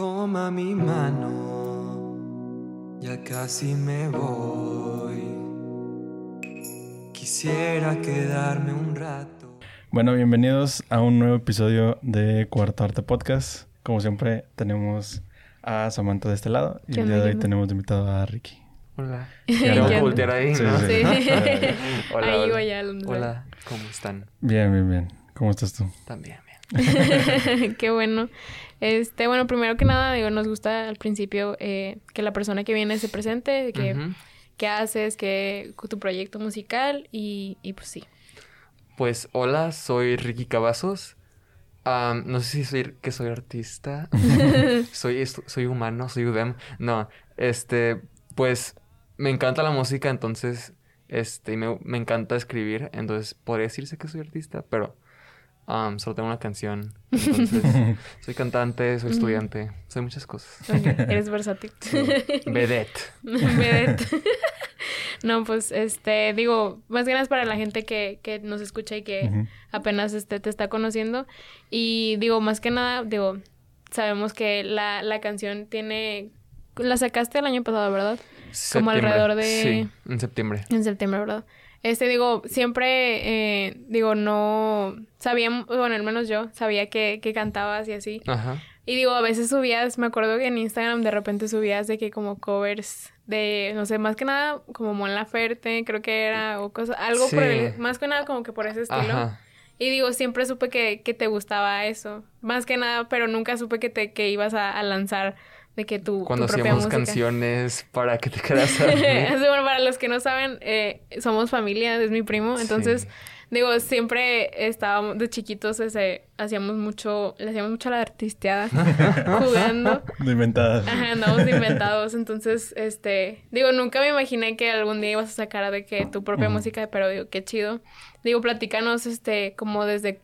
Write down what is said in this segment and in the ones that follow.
Toma mi mano, ya casi me voy. Quisiera quedarme un rato. Bueno, bienvenidos a un nuevo episodio de Cuarto Arte Podcast. Como siempre, tenemos a Samantha de este lado y ¿Qué el día de hoy tenemos de invitado a Ricky. Hola. ¿Qué Tengo voltear ahí, Sí, ¿no? sí. Sí. Hola, Ahí hola. voy a Hola, ¿cómo están? Bien, bien, bien. ¿Cómo estás tú? También, bien. Qué bueno. Este, bueno, primero que nada, digo, nos gusta al principio eh, que la persona que viene se presente, que qué haces, que tu proyecto musical y, y pues sí. Pues hola, soy Ricky Cavazos. Am, no sé si soy que soy artista. soy soy humano, soy UDEM. No, este, pues me encanta la música, entonces este me, me encanta escribir, entonces podría decirse que soy artista, pero am, solo tengo una canción. Entonces, soy cantante, soy estudiante, soy muchas cosas. Eres versátil. Vedette. Vedette. no, pues, este, digo, más que nada es para la gente que, que nos escucha y que apenas este, te está conociendo. Y digo, más que nada, digo, sabemos que la, la canción tiene... La sacaste el año pasado, ¿verdad? Como Septiembre. alrededor de- Sí, en septiembre. En septiembre, ¿verdad? Este, digo, siempre, eh, digo, no sabíamos, bueno, al menos yo sabía que, que cantabas y así. Ajá. Y digo, a veces subías, me acuerdo que en Instagram de repente subías de que como covers de, no sé, más que nada como Mon Laferte, creo que era, o cosas, algo por el, más que nada como que por ese estilo. Ajá. Y digo, siempre supe que, que te gustaba eso, más que nada, pero nunca supe que te, que ibas a, a lanzar de que tu, Cuando tu propia hacíamos música. canciones para que te quedaras a bueno, para los que no saben, eh, somos familia, es mi primo. Entonces, Sí. digo, siempre estábamos de chiquitos, ese, hacíamos mucho, le hacíamos mucho a la artisteada jugando. De inventadas. Ajá, andábamos de inventados. Entonces, este, digo, nunca me imaginé que algún día ibas a sacar de que tu propia música, pero digo, qué chido. Digo, platícanos, este, como desde,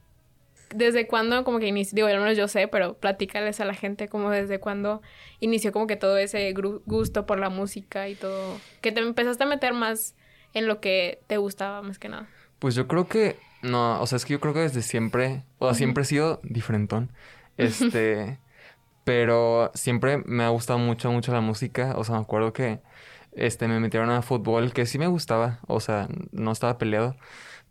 desde cuándo, como que inició, digo, al menos yo sé, pero platícales a la gente como desde cuándo inició como que todo ese gusto por la música y todo, que te empezaste a meter más en lo que te gustaba más que nada. Pues yo creo que, no, o sea, es que yo creo que desde siempre, o sea, siempre he sido diferentón. Este, pero siempre me ha gustado mucho, mucho la música. O sea, me acuerdo que, este, me metieron a fútbol, que sí me gustaba, o sea, no estaba peleado.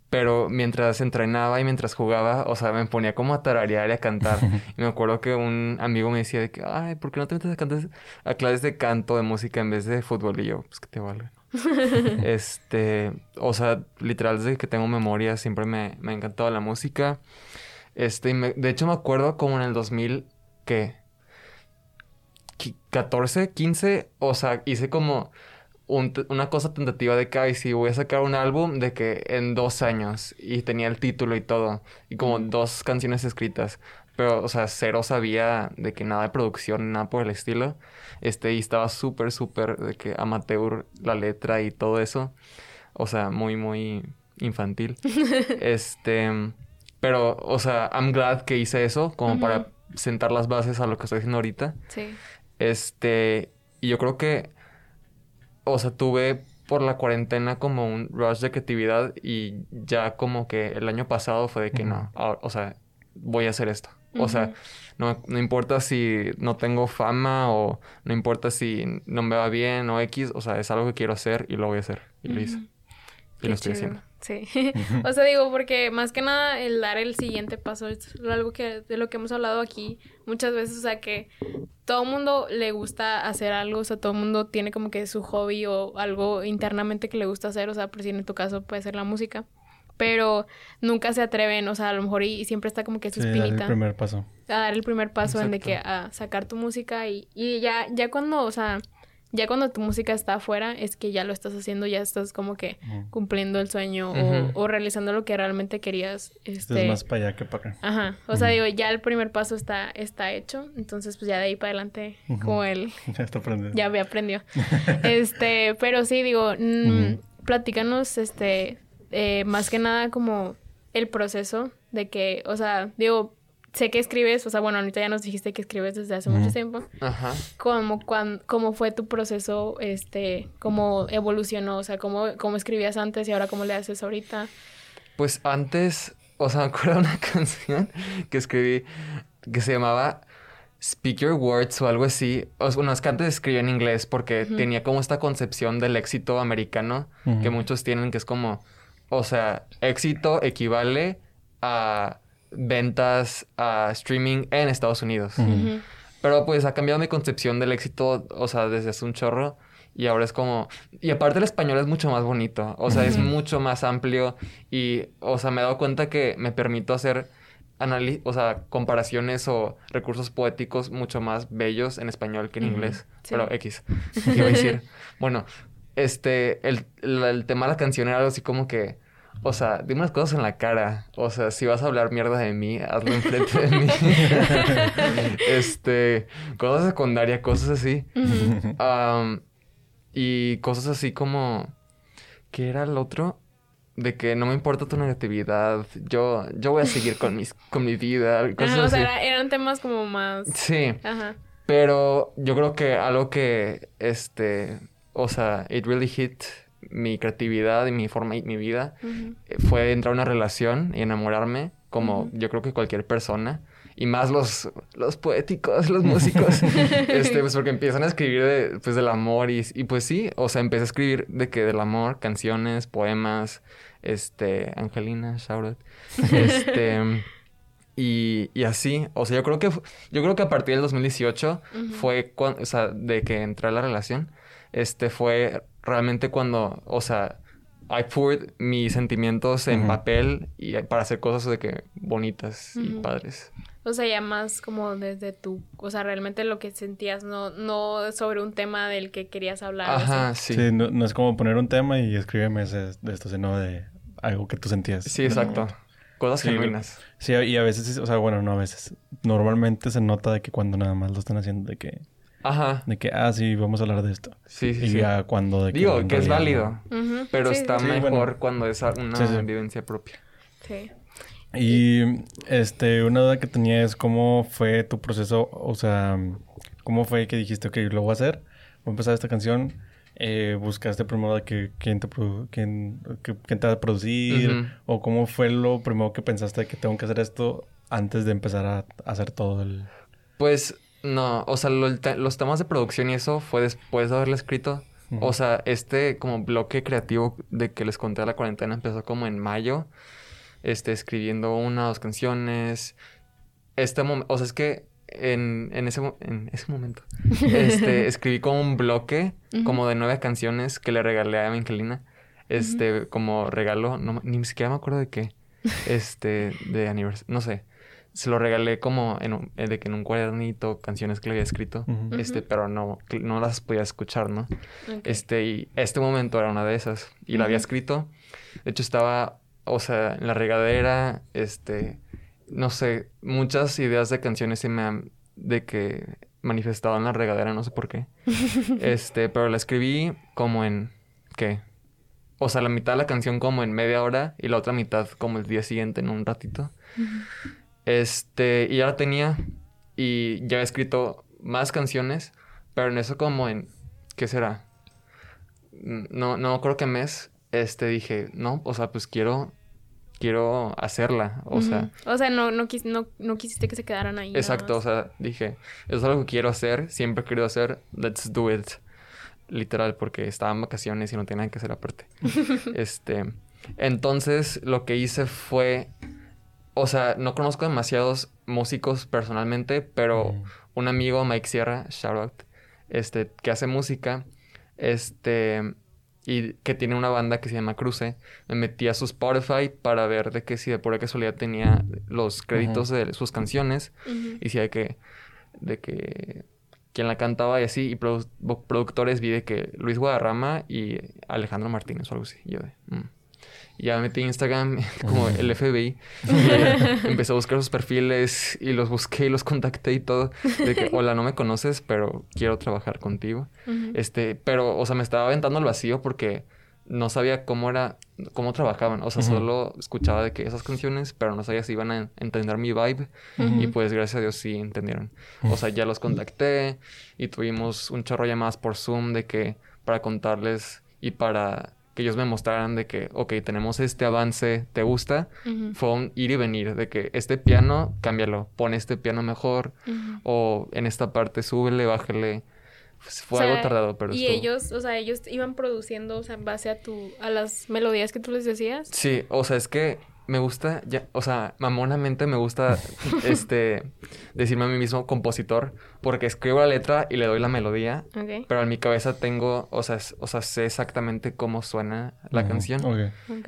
Pero mientras entrenaba y mientras jugaba, o sea, me ponía como a tararear y a cantar. Y me acuerdo que un amigo me decía de que, ay, ¿por qué no te metes a, cantar, a clases de canto, de música en vez de fútbol? Y yo, pues que te valga. Este, o sea, literal, desde que tengo memoria siempre me, me ha encantado la música. Este, y me- de hecho me acuerdo como en el 2000, ¿qué? Qui- 14, 15, o sea, hice como un una cosa tentativa de que, ay, sí, voy a sacar un álbum de que en dos años, y tenía el título y todo, y como dos canciones escritas. Pero, o sea, cero sabía de que nada de producción, nada por el estilo. Este, y estaba súper, súper de que amateur la letra y todo eso. O sea, muy, muy infantil. este, pero, o sea, I'm glad que hice eso, como para sentar las bases a lo que estoy haciendo ahorita. Sí. Este, y yo creo que, o sea, tuve por la cuarentena como un rush de creatividad y ya como que el año pasado fue de que no, ahora- o sea, voy a hacer esto. O sea, no, no importa si no tengo fama o no importa si no me va bien o X, o sea, es algo que quiero hacer y lo voy a hacer. Y lo hice. Y Qué lo estoy haciendo. Sí. o sea, digo, porque más que nada el dar el siguiente paso es algo que de lo que hemos hablado aquí muchas veces, o sea, que todo mundo le gusta hacer algo, o sea, todo mundo tiene como que su hobby o algo internamente que le gusta hacer, o sea, por si en tu caso puede ser la música, pero nunca se atreven, o sea, a lo mejor y, y siempre está como que su Sí, dar el espinita primer paso. a dar el primer paso en de que a sacar tu música y, y ya, ya cuando, o sea, ya cuando tu música está afuera es que ya lo estás haciendo, ya estás como que cumpliendo el sueño o, o realizando lo que realmente querías. Este es más para allá que para acá. Ajá, o sea, digo, ya el primer paso está, está hecho, entonces pues ya de ahí para adelante, Ujú. como él Ya está aprendiendo. ya me aprendió. este, pero sí, digo, mm, platícanos, este, eh, más que nada como el proceso de que, o sea, digo, sé que escribes, o sea, bueno, ahorita ya nos dijiste que escribes desde hace mucho tiempo. Ajá. ¿Cómo, cuán- cómo fue tu proceso, este, cómo evolucionó? O sea, cómo, cómo escribías antes y ahora cómo le haces ahorita. Pues antes, o sea, me acuerdo de una canción que escribí que se llamaba Speak Your Words o algo así. O, bueno, es que antes escribía en inglés porque tenía como esta concepción del éxito americano que muchos tienen, que es como, o sea, éxito equivale a ventas, a streaming en Estados Unidos. Pero pues ha cambiado mi concepción del éxito, o sea, desde hace un chorro. Y ahora es como... Y aparte el español es mucho más bonito. O sea, es mucho más amplio. Y, o sea, me he dado cuenta que me permito hacer... anali- o sea, comparaciones o recursos poéticos mucho más bellos en español que en inglés. Sí. Pero X. ¿Qué iba a decir? bueno, este... El, el, el tema de la canción era algo así como que... O sea, dime unas cosas en la cara. O sea, si vas a hablar mierda de mí, hazlo enfrente de mí. este, cosas secundarias, cosas así. Y cosas así como, ¿qué era el otro? De que no me importa tu negatividad, yo, yo voy a seguir con, mis, con mi vida, cosas Ajá, o sea, era- eran temas como más... Sí, Ajá. pero yo creo que algo que, este, o sea, it really hit mi creatividad y mi forma y mi vida eh, fue entrar a una relación y enamorarme, como yo creo que cualquier persona. Y más los, los poéticos, los músicos. este, pues porque empiezan a escribir de, pues, del amor y, y pues sí, o sea, empecé a escribir de que del amor, canciones, poemas, este, Angelina, shout out. Este, y, y así, o sea, yo creo que, yo creo que a partir del 2018 Ujú. fue cuando, o sea, de que entré a la relación, este, fue realmente cuando, o sea, I poured mis sentimientos en papel y para hacer cosas de que bonitas y padres. O sea, ya más como desde tu... O sea, realmente lo que sentías, no, no sobre un tema del que querías hablar. o Ajá, así. sí. Sí, no, no es como poner un tema y escríbeme ese- de esto, sino de algo que tú sentías. Sí, exacto. Cosas Sí, genuinas. Sí, y a veces, o sea, bueno, no a veces. Normalmente se nota de que cuando nada más lo están haciendo, de que, Ajá. de que, ah, sí, vamos a hablar de esto. Sí, sí, y sí. ya cuando de que. Digo que es válido, no. Pero Sí, está sí, mejor bueno. cuando es una Sí, sí. vivencia propia. Sí. Y este, una duda que tenía es cómo fue tu proceso, o sea, cómo fue que dijiste, ok, lo voy a hacer, voy a empezar esta canción, eh, buscaste primero de que quién te, quién, que- quién te va a producir, o cómo fue lo primero que pensaste de que tengo que hacer esto antes de empezar a, a hacer todo el... Pues no, o sea, lo- los temas de producción y eso fue después de haberlo escrito. O sea, este como bloque creativo de que les conté a la cuarentena empezó como en mayo. Este, escribiendo una o dos canciones. Este momento, o sea, es que en, en, ese, en ese momento, este, escribí como un bloque, como de nueve canciones que le regalé a Evangelina. Este, como regalo, no, ni siquiera me acuerdo de qué. Este, de aniversario, no sé. Se lo regalé como en un- eh, de que en un cuadernito, canciones que le había escrito. Este, pero no, no las podía escuchar, ¿no? Este, y este momento era una de esas. Y la había escrito. De hecho, estaba, o sea, en la regadera, este, no sé, muchas ideas de canciones se me han, de que manifestado en la regadera, no sé por qué. este, pero la escribí como en, ¿qué? O sea, la mitad de la canción como en media hora y la otra mitad como el día siguiente en un ratito. Este, y ya la tenía y ya había escrito más canciones, pero en eso como en, ¿qué será? No, no creo que mes, este, dije, no, o sea, pues quiero, quiero hacerla, o sea. O sea, no, no, quis- no, no quisiste que se quedaran ahí. exacto, o sea, dije, eso es algo que quiero hacer, siempre he querido hacer, let's do it, literal, porque estaba en vacaciones y no tenía nada que hacer aparte. este, entonces lo que hice fue, o sea, no conozco demasiados músicos personalmente, pero Ujú. un amigo, Mike Sierra, shout out, este, que hace música, este, y que tiene una banda que se llama Cruce, me metí a su Spotify para ver de que si de pura casualidad tenía los créditos de sus canciones y si de que, de que quién la cantaba y así, y produ- productores vi de que Luis Guadarrama y Alejandro Martínez o algo así, y yo de, mm. Y ya me metí Instagram como el FBI. Y empecé a buscar sus perfiles y los busqué y los contacté y todo. De que, hola, no me conoces, pero quiero trabajar contigo. Este, pero, o sea, me estaba aventando al vacío porque no sabía cómo era, cómo trabajaban. O sea, solo escuchaba de que esas canciones, pero no sabía si iban a entender mi vibe. Y Ujú. pues, gracias a Dios, sí entendieron. O sea, ya los contacté y tuvimos un chorro de llamadas por Zoom de que para contarles y para que ellos me mostraran de que, ok, tenemos este avance, ¿te gusta? Fue un ir y venir, de que este piano, cámbialo, pon este piano mejor, o en esta parte súbele, bájale. Pues, fue O sea, algo tardado, pero Y estuvo- ellos, o sea, ellos iban produciendo, o sea, en base a tu, a las melodías que tú les decías. Sí, o sea, es que me gusta, ya, o sea, mamonamente me gusta, este, decirme a mí mismo compositor, porque escribo la letra y le doy la melodía, pero en mi cabeza tengo, o sea, o sea sé exactamente cómo suena la canción.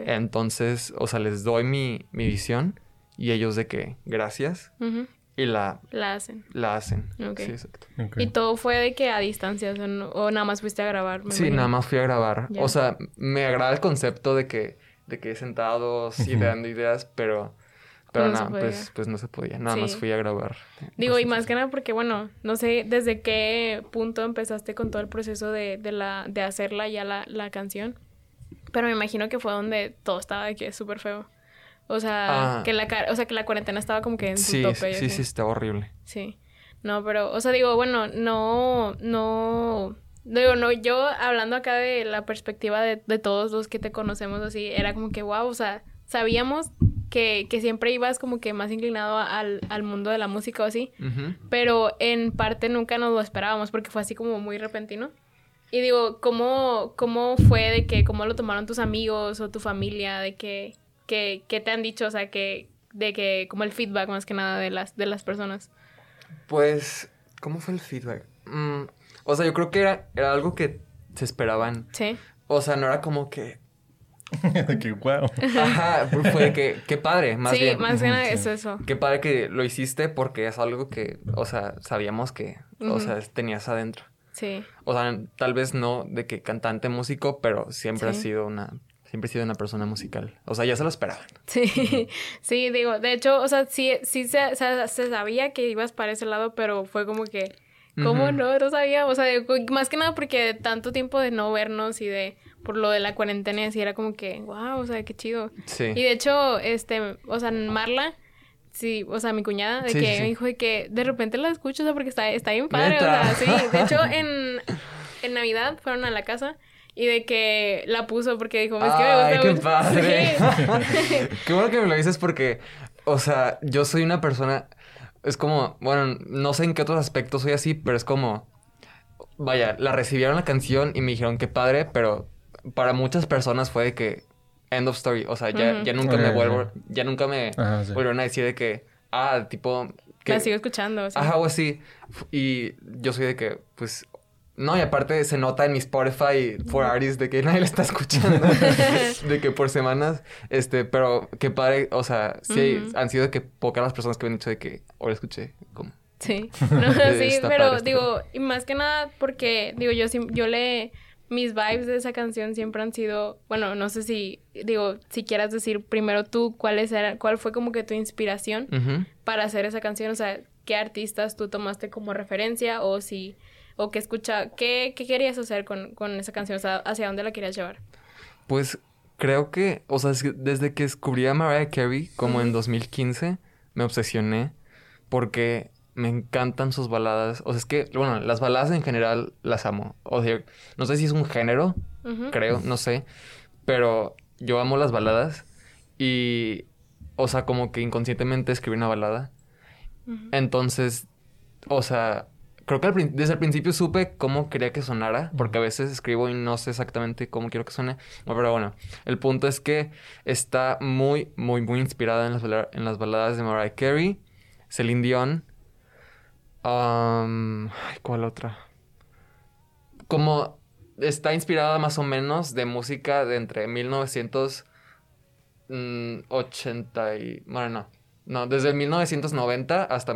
Entonces, o sea, les doy mi, mi visión y ellos de que gracias y la, La hacen. la hacen. Sí, exacto. Y todo fue de que a distancia, o, sea, no- o nada más fuiste a grabar. Sí, imagino. nada más fui a grabar. Ya. O sea, me agrada el concepto de que, de que sentados y dando ideas, pero, pero No pues, pues no se podía. Nada más Sí. fui a grabar. Digo, y más que nada porque, bueno, no sé desde qué punto empezaste con todo el proceso de, de, la, de hacerla ya la, la canción. Pero me imagino que fue donde todo estaba de que súper feo. O sea, Ah. que la, o sea, que la cuarentena estaba como que en su Sí, tope. sí, así. sí, está horrible. Sí. No, pero, o sea, digo, bueno, no, no, digo, no, yo hablando acá de la perspectiva de, de todos los que te conocemos así, era como que, wow, o sea, sabíamos que, que siempre ibas como que más inclinado al, al mundo de la música o así, pero en parte nunca nos lo esperábamos porque fue así como muy repentino. Y digo, ¿cómo, cómo fue de que, cómo lo tomaron tus amigos o tu familia, de que, que, que te han dicho, o sea, que, de que, como el feedback más que nada de las, de las personas? Pues, ¿cómo fue el feedback? Mm, o sea, yo creo que era, era algo que se esperaban. Sí. O sea, no era como que... De que, wow. Ajá, fue de que... Qué padre, más sí, bien. más que nada Ujú, es sí. eso. Qué padre que lo hiciste porque es algo que, o sea, sabíamos que, o sea, tenías adentro. Sí. O sea, tal vez no de que cantante músico, pero siempre Sí. ha sido una, siempre he sido una persona musical. O sea, ya se lo esperaban. Sí, sí, digo, de hecho, o sea, sí, sí se, se, se sabía que ibas para ese lado, pero fue como que, ¿cómo no? No sabía, o sea, más que nada porque tanto tiempo de no vernos y de, por lo de la cuarentena y así, era como que, wow, o sea, qué chido. Sí. Y de hecho, este, o sea, Marla, sí, o sea, mi cuñada, de Sí, que sí, me dijo de que de repente la escucho, o sea, porque está, está bien padre, ¿Neta? o sea, sí. De hecho, en, en Navidad fueron a la casa y de que la puso porque dijo, es que me Ay, gusta qué mucho". padre. Sí. qué bueno que me lo dices porque, o sea, yo soy una persona, es como, bueno, no sé en qué otros aspectos soy así, pero es como, vaya, la recibieron la canción y me dijeron qué padre, pero para muchas personas fue de que, end of story, o sea, ya, nunca me vuelvo, ya nunca me Ajá, sí. volvieron a decir de que, ah, tipo... Que, La sigo escuchando, sí. Ajá, o así. Y yo soy de que, pues. No, y aparte se nota en mi Spotify for Artists de que nadie le está escuchando. de que por semanas. Este, pero qué padre. O sea, sí han sido de que pocas las personas que me han dicho de que ahora escuché. Como. Sí, no, sí, pero padre, está digo, y más que nada porque, digo, yo, yo le, mis vibes de esa canción siempre han sido, bueno, no sé si, digo, si quieras decir primero tú cuáles eran, cuál fue como que tu inspiración para hacer esa canción, o sea, qué artistas tú tomaste como referencia o si, o qué escucha, qué, qué querías hacer con, con esa canción, o sea, hacia dónde la querías llevar. Pues creo que, o sea, desde que descubrí a Mariah Carey, como en Ujú. 2015, me obsesioné porque me encantan sus baladas. O sea, es que, bueno, las baladas en general las amo. O sea, no sé si es un género, creo, no sé, pero yo amo las baladas y, o sea, como que inconscientemente escribí una balada. Entonces, o sea, creo que desde el principio supe cómo quería que sonara, porque a veces escribo y no sé exactamente cómo quiero que suene. Pero bueno, el punto es que está muy, muy, muy inspirada en las, en las baladas de Mariah Carey, Celine Dion. ay, ¿Cuál otra? Como está inspirada más o menos de música de entre 1980 y... Bueno, no. No, desde 1990 hasta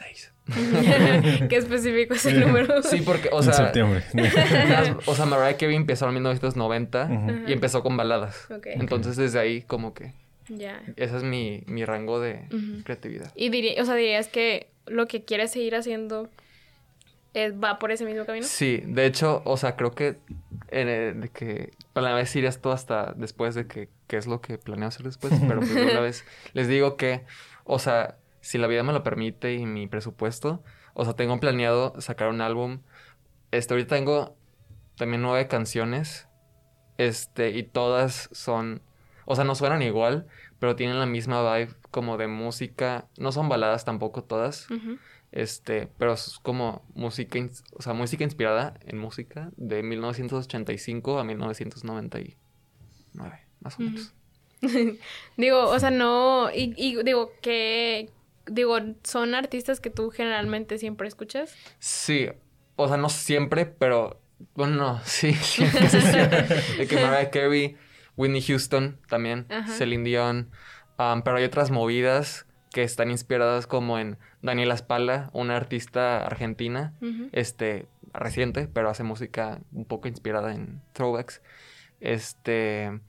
1996. qué específico es el número. Sí, porque, o en sea... septiembre. las- o sea, Mariah Carey empezó en 1990 Ujú. Ajá. y empezó con baladas. Ok. Entonces, desde ahí, como que... Ya. Ese es mi, mi rango de creatividad. Y diría, o sea, dirías que lo que quieres seguir haciendo es- va por ese mismo camino. Sí, de hecho, o sea, creo que, en el- de que planeaba decir esto hasta después de que qué es lo que planeo hacer después, pero pues una vez les digo que, o sea, si la vida me lo permite y mi presupuesto, o sea, tengo planeado sacar un álbum. Este, ahorita tengo también nueve canciones. Este, y todas son, o sea, no suenan igual, pero tienen la misma vibe como de música. No son baladas tampoco todas. Este, pero es como música, o sea, música inspirada en música de 1985 a 1999, más o menos. Digo, o sea, no. Y, y digo, que. Digo, son artistas que tú generalmente siempre escuchas. Sí, o sea, no siempre, pero bueno, no, sí, sí. De que Mariah Carey, Whitney Houston también, Ajá. Celine Dion, um, pero hay otras movidas que están inspiradas como en Daniela Spalla, una artista argentina, este, reciente, pero hace música un poco inspirada en throwbacks. Este,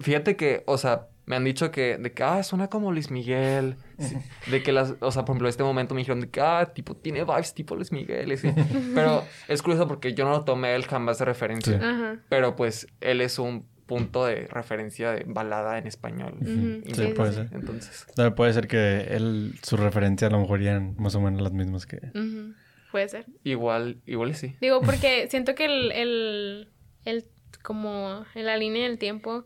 fíjate que, o sea, me han dicho que, de que, ah, suena como Luis Miguel, sí, de que las, o sea, por ejemplo, este momento me dijeron de que, ah, tipo, tiene vibes tipo Luis Miguel, y así. pero es curioso porque yo no lo tomé él jamás de referencia, Sí. Ajá. pero pues él es un punto de referencia de balada en español. Sí, Sí, sí, puede sí. ser. Entonces, puede ser que él, su referencia a lo mejor eran más o menos las mismas que... Puede ser. igual, igual sí. Digo, porque siento que el, el, el, como en la línea del tiempo,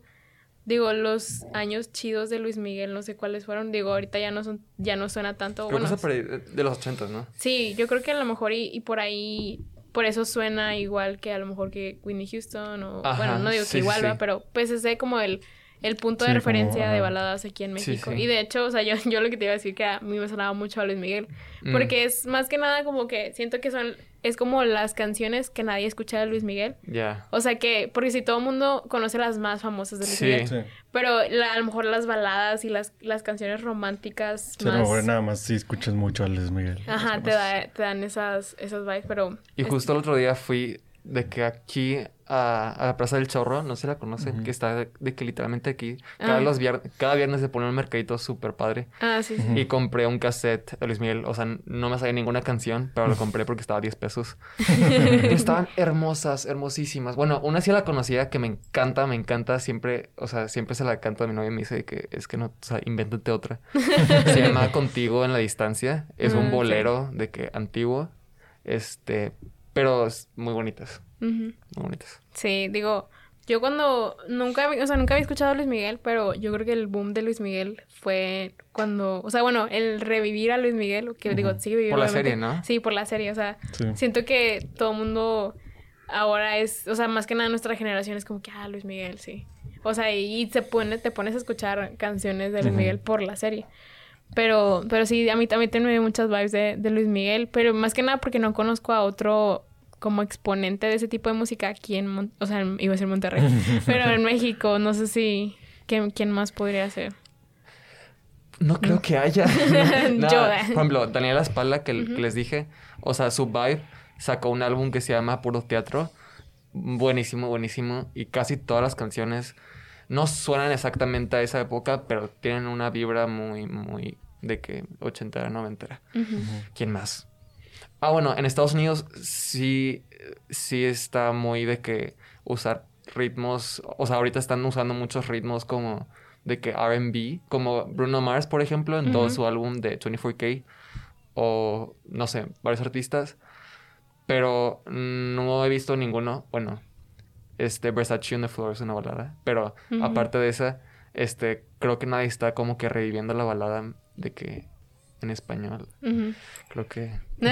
digo, los años chidos de Luis Miguel, no sé cuáles fueron, digo, ahorita ya no son, ya no suena tanto, Creo bueno, que es por ahí de los ochentas, ¿no? sí, yo creo que a lo mejor y, y por ahí, por eso suena igual que a lo mejor que Whitney Houston o, Ajá, bueno, no digo sí, que igual, sí, ¿va? pero pues ese como el, el punto de Sí, como, referencia de baladas aquí en México. sí. Y de hecho, o sea, yo, yo lo que te iba a decir que a mí me sonaba mucho a Luis Miguel, Mm. porque es más que nada como que siento que son, es como las canciones que nadie escucha de Luis Miguel. Ya. O sea que, porque si todo el mundo conoce las más famosas de Luis Sí. Miguel, Sí. pero la- a lo mejor las baladas y las, las canciones románticas Sí, a lo más... mejor nada más si escuchas mucho a Luis Miguel. Ajá, te, da, te dan esas, esas vibes, pero... Y es- justo el otro día fui de que aquí a, a la Plaza del Chorro, no si la conocen, que está de, de que literalmente aquí, cada, Ah. los vier- cada viernes se pone un mercadito súper padre. Ah, sí, sí. Y compré un cassette de Luis Miguel, o sea, no me sabía ninguna canción, pero lo compré porque estaba a 10 pesos. Pero estaban hermosas, hermosísimas. Bueno, una sí la conocía que me encanta, me encanta, siempre, o sea, siempre se la canto a mi novia y me dice que es que no, o sea, invéntate otra. Se llama Contigo en la distancia, es Ah, un bolero de que antiguo, este, pero es muy bonitas, Muy bonitas. Sí, digo, yo cuando nunca, había- o sea, nunca había escuchado a Luis Miguel, pero yo creo que el boom de Luis Miguel fue cuando, o sea, bueno, el revivir a Luis Miguel, que digo, Ujú. sigue viviendo. Por la obviamente. serie, ¿no? Sí, por la serie, o sea, Sí. siento que todo el mundo ahora es, o sea, más que nada nuestra generación es como que, ah, Luis Miguel, sí. O sea, y se pone, te pones a escuchar canciones de Luis. Miguel por la serie. Pero, pero sí, a mí también tiene muchas vibes de, de Luis Miguel, pero más que nada porque no conozco a otro como exponente de ese tipo de música aquí en, Mon- o sea, en- iba a decir Monterrey, pero en México, no sé si, ¿quién, quién más podría ser? No creo que haya. Yo, eh. Por ejemplo, Daniela Spalla, que, les dije, o sea, su vibe sacó un álbum que se llama Puro Teatro. Buenísimo, buenísimo. Y casi todas las canciones no suenan exactamente a esa época, pero tienen una vibra muy, muy de que ochentera, noventera. Ujú. ¿Quién más? Ah, bueno, en Estados Unidos sí, sí está muy de que usar ritmos, o sea, ahorita están usando muchos ritmos como de que R&B, como Bruno Mars, por ejemplo, en todo su álbum de 24K, o no sé, varios artistas, pero no he visto ninguno, bueno, este Versace on the Floor es una balada, pero aparte de esa, este, creo que nadie está como que reviviendo la balada de que en español. Creo que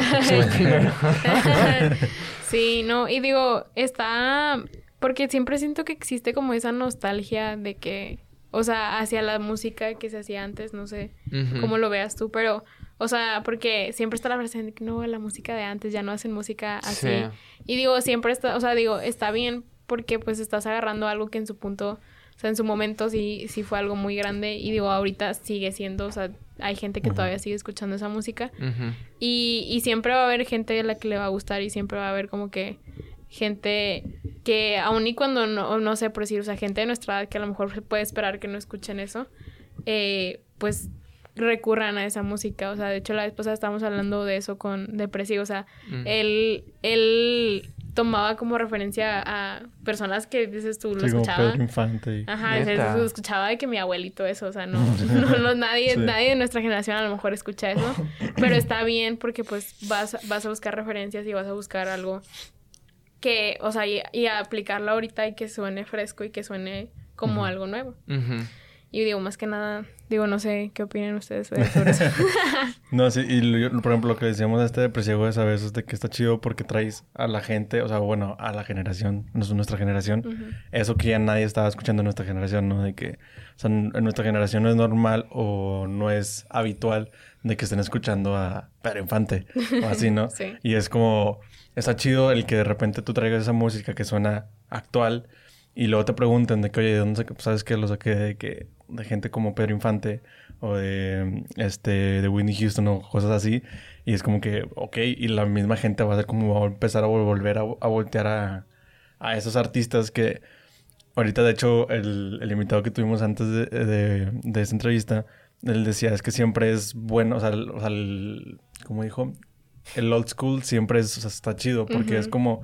sí, no, y digo, está, porque siempre siento que existe como esa nostalgia de que, o sea, hacia la música que se hacía antes, no sé cómo lo veas tú, pero, o sea, porque siempre está la frase de que no, la música de antes ya no hacen música así. Sí. Y digo, siempre está, o sea, digo, está bien porque pues estás agarrando algo que en su punto, o sea, en su momento sí, sí fue algo muy grande y digo, ahorita sigue siendo, o sea, hay gente que todavía sigue escuchando esa música. Y, y siempre va a haber gente a la que le va a gustar y siempre va a haber como que gente que aun y cuando no, no sé por decir, o sea, gente de nuestra edad que a lo mejor se puede esperar que no escuchen eso, eh, pues recurran a esa música. O sea, de hecho la vez pasada estábamos hablando de eso con Depresivo. O sea, Mm. él, él tomaba como referencia a personas que dices tú lo Sí, escuchaba. Pedro Infante. y- Ajá, o sea, Neta. se escuchaba de que mi abuelito eso, o sea, no, no, no, nadie, Sí. nadie de nuestra generación a lo mejor escucha eso, pero está bien porque pues vas, vas a buscar referencias y vas a buscar algo que, o sea, y, y aplicarlo ahorita y que suene fresco y que suene como algo nuevo. Ujú. Y digo, más que nada, digo, no sé qué opinan ustedes sobre eso. No, sí, y lo- yo- por ejemplo, lo que decíamos de este depresivo es a veces de que está chido porque traes a la gente, o sea, bueno, a la generación, no es nuestra generación, eso que ya nadie estaba escuchando en nuestra generación, ¿no? De que, o sea, en en nuestra generación no es normal o no es habitual de que estén escuchando a Pedro Infante o así, ¿no? Sí. Y es como, está chido el que de repente tú traigas esa música que suena actual y luego te pregunten de que, oye, ¿de dónde sabes que lo saqué de que de gente como Pedro Infante o de este de Whitney Houston o cosas así y es como que, ok, y la misma gente va a ser como va a empezar a vol- volver a, a voltear a, a esos artistas que ahorita de hecho el, el invitado que tuvimos antes de, de, de esta entrevista, él decía es que siempre es bueno, o sea, el, o sea, el- como dijo, el old school siempre es, o sea, está chido porque Ujú. es como,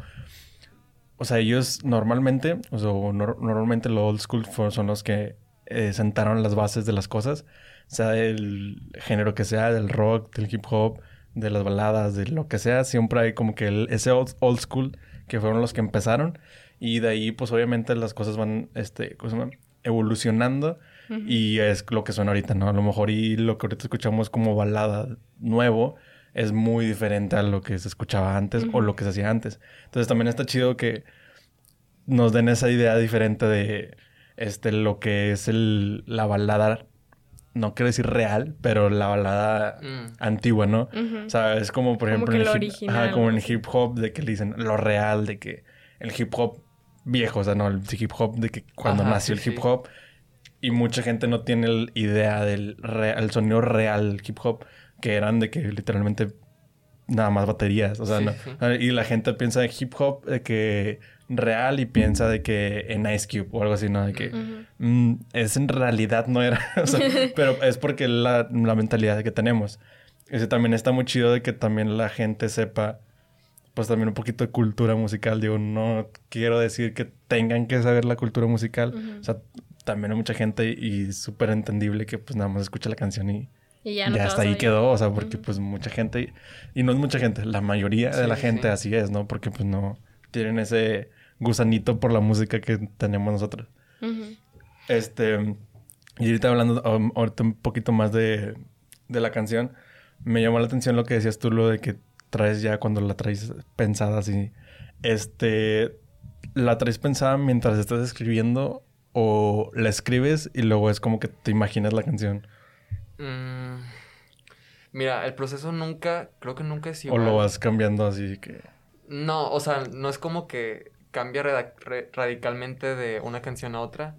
o sea, ellos normalmente, o sea, nor- normalmente los old school son los que eh, sentaron las bases de las cosas, sea del género que sea, del rock, del hip hop, de las baladas, de lo que sea, siempre hay como que el- ese old, old school que fueron los que empezaron y de ahí pues obviamente las cosas van, este, ¿cómo se llama? evolucionando Ujú. y es lo que suena ahorita, ¿no? A lo mejor y lo que ahorita escuchamos como balada nuevo es muy diferente a lo que se escuchaba antes o lo que se hacía antes. Entonces también está chido que nos den esa idea diferente de este lo que es el, la balada, no quiero decir real, pero la balada Mm. antigua, ¿no? O sea, es como por Como ejemplo que en lo el hip, original, ajá, como en el hip hop de que le dicen lo real, de que el hip hop viejo, o sea, no, el hip hop de que cuando Ajá, nació sí, el hip sí. hop y mucha gente no tiene la idea del re- el sonido real del hip hop, que eran de que literalmente nada más baterías, o sea, Sí, no- sí. y la gente piensa de hip hop de que real y piensa de que en Ice Cube o algo así, ¿no? De que mm, es en realidad no era, o sea, pero es porque la, la mentalidad que tenemos. Ese también está muy chido de que también la gente sepa, pues también un poquito de cultura musical. Digo, no quiero decir que tengan que saber la cultura musical. O sea, también hay mucha gente y súper entendible que pues nada más escucha la canción y Y ya ya, no te hasta ahí quedó. O sea, porque pues mucha gente, y no es mucha gente, la mayoría de la gente sí. así es, ¿no? Porque pues no tienen ese gusanito por la música que tenemos nosotros. Este, y ahorita hablando um, ahorita un poquito más de, de la canción, me llamó la atención lo que decías tú, lo de que traes ya cuando la traes pensada así. Este, ¿la traes pensada mientras estás escribiendo o la escribes y luego es como que te imaginas la canción? Mm, Mira, el proceso nunca, creo que nunca es O igual. lo vas cambiando así que... No, o sea, no es como que cambia radicalmente de una canción a otra.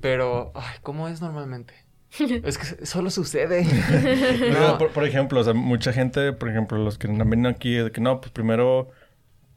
Pero, ay, ¿cómo es normalmente? es que solo sucede. No, por, por ejemplo, o sea, mucha gente, por ejemplo, los que vienen aquí, de que no, pues primero,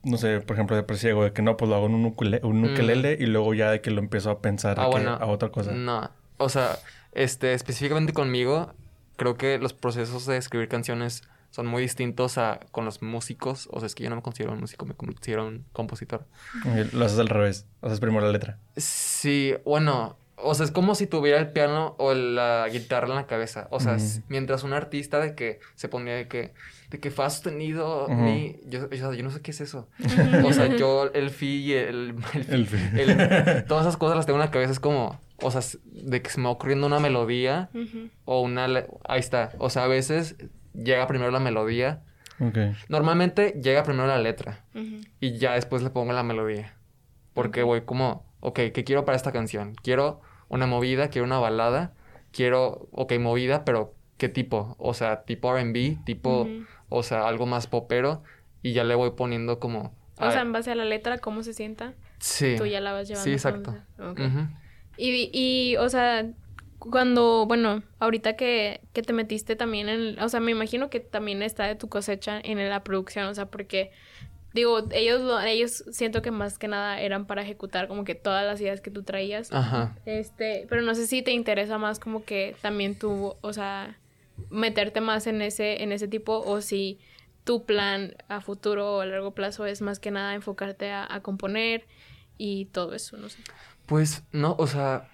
no sé, por ejemplo, de presiego, de que no, pues lo hago en un, ukule- un Mm. ukelele y luego ya de que lo empiezo a pensar Ah, bueno. a otra cosa. No, o sea, este, específicamente conmigo, creo que los procesos de escribir canciones son muy distintos a con los músicos. O sea, es que yo no me considero un músico, me considero un compositor. Ok, Lo haces al revés, haces primero la letra. Sí, bueno, o sea, es como si tuviera el piano o la guitarra en la cabeza. O sea, mientras un artista de que se ponía de que, de que fa sostenido, Ujú. mi, yo, yo no sé qué es eso. O sea, yo el fi y el, el, fi- El fi. el- todas esas cosas las tengo en la cabeza. Es como, o sea, de que se me va ocurriendo una melodía o una, le- ahí está. O sea, a veces llega primero la melodía. Ok. Normalmente llega primero la letra y ya después le pongo la melodía. Porque voy como, ok, ¿qué quiero para esta canción? Quiero una movida, quiero una balada, quiero, ok, movida, pero ¿qué tipo? O sea, tipo RB, tipo, Ujú. o sea, algo más popero y ya le voy poniendo como... O sea, en base a la letra, cómo se sienta, sí. tú ya la vas llevando. Sí, exacto. entonces. Ok. Ujú. Y, y, o sea, cuando, bueno, ahorita que, que te metiste también en, o sea, me imagino que también está de tu cosecha en la producción, o sea, porque, digo, ellos, lo- ellos siento que más que nada eran para ejecutar como que todas las ideas que tú traías. Ajá. Este, pero no sé si te interesa más como que también tú, o sea, meterte más en ese, en ese tipo, o si tu plan a futuro o a largo plazo es más que nada enfocarte a, a componer y todo eso, no sé. Pues no, o sea,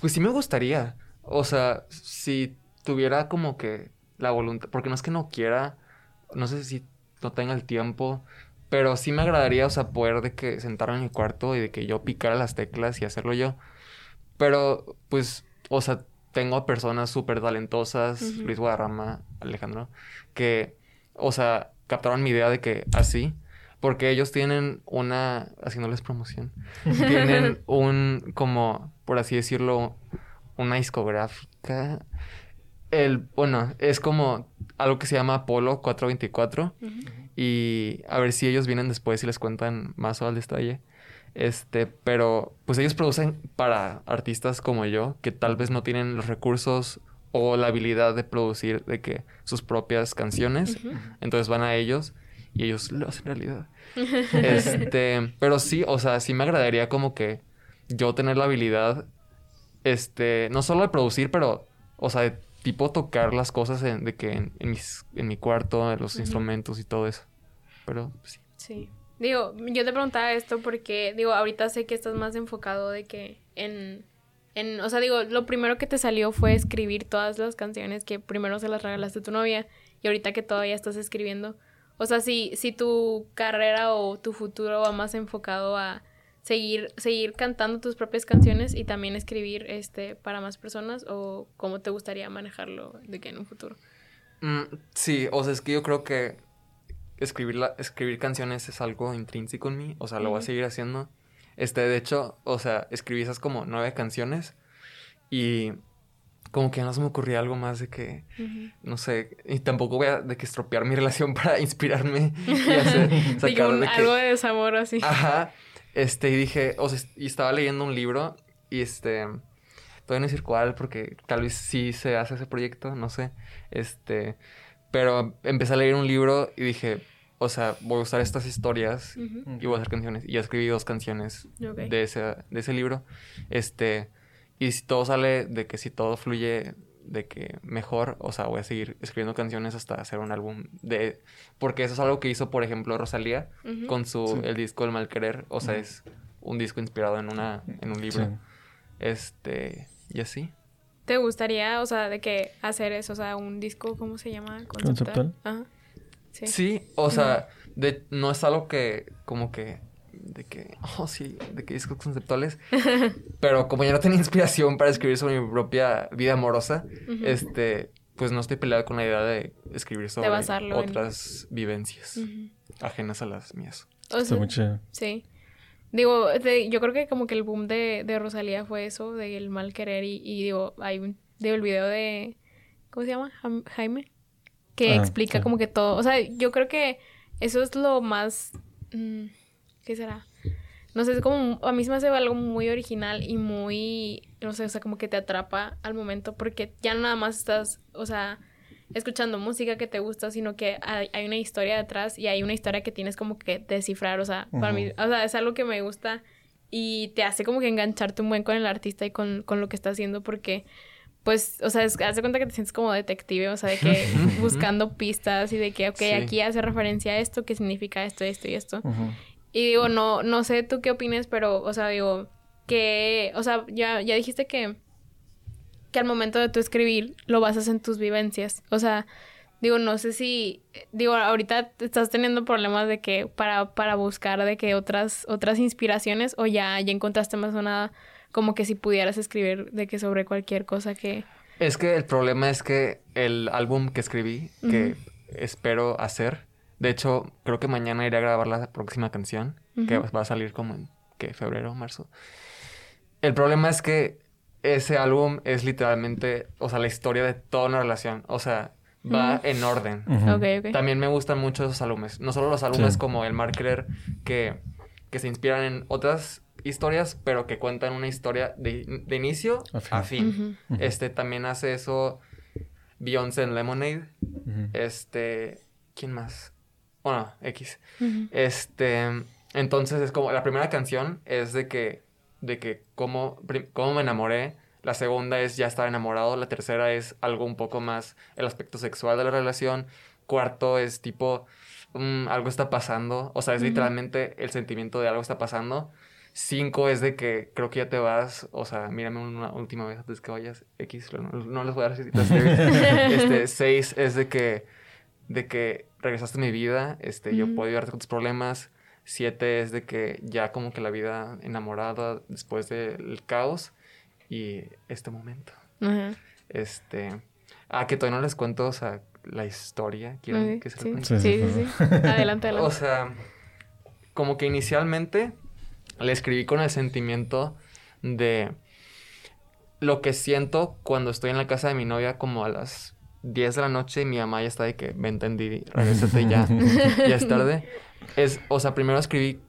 pues sí me gustaría. O sea, si tuviera como que la voluntad, porque no es que no quiera, no sé si no tenga el tiempo, Pero sí me agradaría, o sea, poder de que sentarme en mi cuarto y de que yo picara las teclas y hacerlo yo. Pero, pues, o sea, tengo personas súper talentosas, Ujú. Luis Guadarrama, Alejandro, que, o sea, captaron mi idea de que así, porque ellos tienen una, haciéndoles promoción, tienen un, como, por así decirlo, una discográfica. El, bueno, es como algo que se llama Apolo 424. Ujú. Y a ver si ellos vienen después y les cuentan más al detalle. Este, pero pues ellos producen para artistas como yo, que tal vez no tienen los recursos o la habilidad de producir de que sus propias canciones. Entonces van a ellos y ellos lo hacen realidad. Este, pero sí, o sea, sí me agradaría como que yo tener la habilidad, este, no solo de producir, pero, o sea, de tipo tocar las cosas en- de que en, en mis, en mi cuarto, en los instrumentos y todo eso. Pero sí. Sí. Digo, yo te preguntaba esto porque, digo, ahorita sé que estás más enfocado de que en, en, o sea, digo, lo primero que te salió fue escribir todas las canciones que primero se las regalaste a tu novia y ahorita que todavía estás escribiendo. O sea, si, si tu carrera o tu futuro va más enfocado a seguir, seguir cantando tus propias canciones y también escribir este para más personas o cómo te gustaría manejarlo de que en un futuro. Mm, sí, o sea, es que yo creo que escribir, la- escribir canciones es algo intrínseco en mí, o sea, lo voy a seguir haciendo. Este, de hecho, o sea, escribí esas como nueve canciones y como que no se me ocurría algo más de que, no sé, y tampoco voy a de que estropear mi relación para inspirarme y hacer, De que sacar un- de que- algo de desamor así. Ajá. Este, y dije, o sea, y estaba leyendo un libro y este, todavía no decir cuál porque tal vez sí se hace ese proyecto, no sé. Este, pero empecé a leer un libro y dije, o sea, voy a usar estas historias y voy a hacer canciones. Y ya escribí dos canciones de, ese, de ese libro. Este, y si todo sale de que si todo fluye de que mejor, o sea, voy a seguir escribiendo canciones hasta hacer un álbum de... Porque eso es algo que hizo, por ejemplo, Rosalía con su Sí. el disco El Mal Querer, o sea, es un disco inspirado en una en un libro. Sí. Este, y así. ¿Te gustaría, o sea, de que hacer eso, o sea, un disco, ¿cómo se llama? ¿Conceptual? Ajá. Sí. Sí, o sea, de, no es algo que como que de que, oh sí, de que discos conceptuales, pero como ya no tenía inspiración para escribir sobre mi propia vida amorosa, este, pues no estoy peleado con la idea de escribir sobre en- otras vivencias ajenas a las mías. O Está sea, muy chido. sí. Digo, de- yo creo que como que el boom de, de Rosalía fue eso, del mal querer y, y digo, hay un, digo, el video de, ¿cómo se llama? Jaime, que Ah, explica sí. como que todo, o sea, yo creo que eso es lo más, mm, ¿qué será? No sé, es como, a mí se me hace algo muy original y muy, no sé, o sea, como que te atrapa al momento porque ya nada más estás, o sea, escuchando música que te gusta, sino que hay, hay una historia detrás y hay una historia que tienes como que descifrar, o sea, para mí, o sea, es algo que me gusta y te hace como que engancharte un buen con el artista y con, con lo que está haciendo porque, pues, o sea, es, haz de cuenta que te sientes como detective, o sea, de que buscando pistas y de que, ok, Sí. aquí hace referencia a esto, que significa esto, esto y esto. Ujú. Y digo, no, no sé tú qué opines, pero, o sea, digo, que, o sea, ya, ya dijiste que, que al momento de tú escribir lo basas en tus vivencias. O sea, digo, no sé si, digo, ahorita estás teniendo problemas de que para, para buscar de que otras, otras inspiraciones o ya, ya encontraste más una, como que si pudieras escribir de que sobre cualquier cosa que... Es que el problema es que el álbum que escribí, que espero hacer, de hecho, creo que mañana iré a grabar la próxima canción, que va a salir como en ¿qué? febrero, marzo. El problema es que ese álbum es literalmente, o sea, la historia de toda una relación, o sea, va en orden. También me gustan mucho esos álbumes. No solo los álbumes Sí. como el Marketer que, que se inspiran en otras historias, pero que cuentan una historia de, de inicio A fin. a fin. Este también hace eso Beyoncé en Lemonade. Este, ¿quién más? Bueno, X. Este, entonces es como la primera canción es de que de que cómo, cómo me enamoré. La segunda es ya estar enamorado. La tercera es algo un poco más el aspecto sexual de la relación. Cuarto es tipo mm, algo está pasando. O sea, es literalmente el sentimiento de algo está pasando. Cinco es de que creo que ya te vas. O sea, mírame una última vez antes que vayas. X, no, no les voy a dar citas. Este, seis es de que, de que regresaste a mi vida, este, yo puedo ayudarte con tus problemas. Siete es de que ya como que la vida enamorada después del caos y este momento. Ajá. Este, ah, que todavía no les cuento, o sea, la historia. ¿Quieren que se sí. cuente? Sí, Sí, sí, sí, sí. Adelante, O adelante. sea, como que inicialmente le escribí con el sentimiento de lo que siento cuando estoy en la casa de mi novia como a las 10 de la noche y mi mamá ya está de que me entendí, regrésate ya, ya es tarde. Es, o sea, primero escribí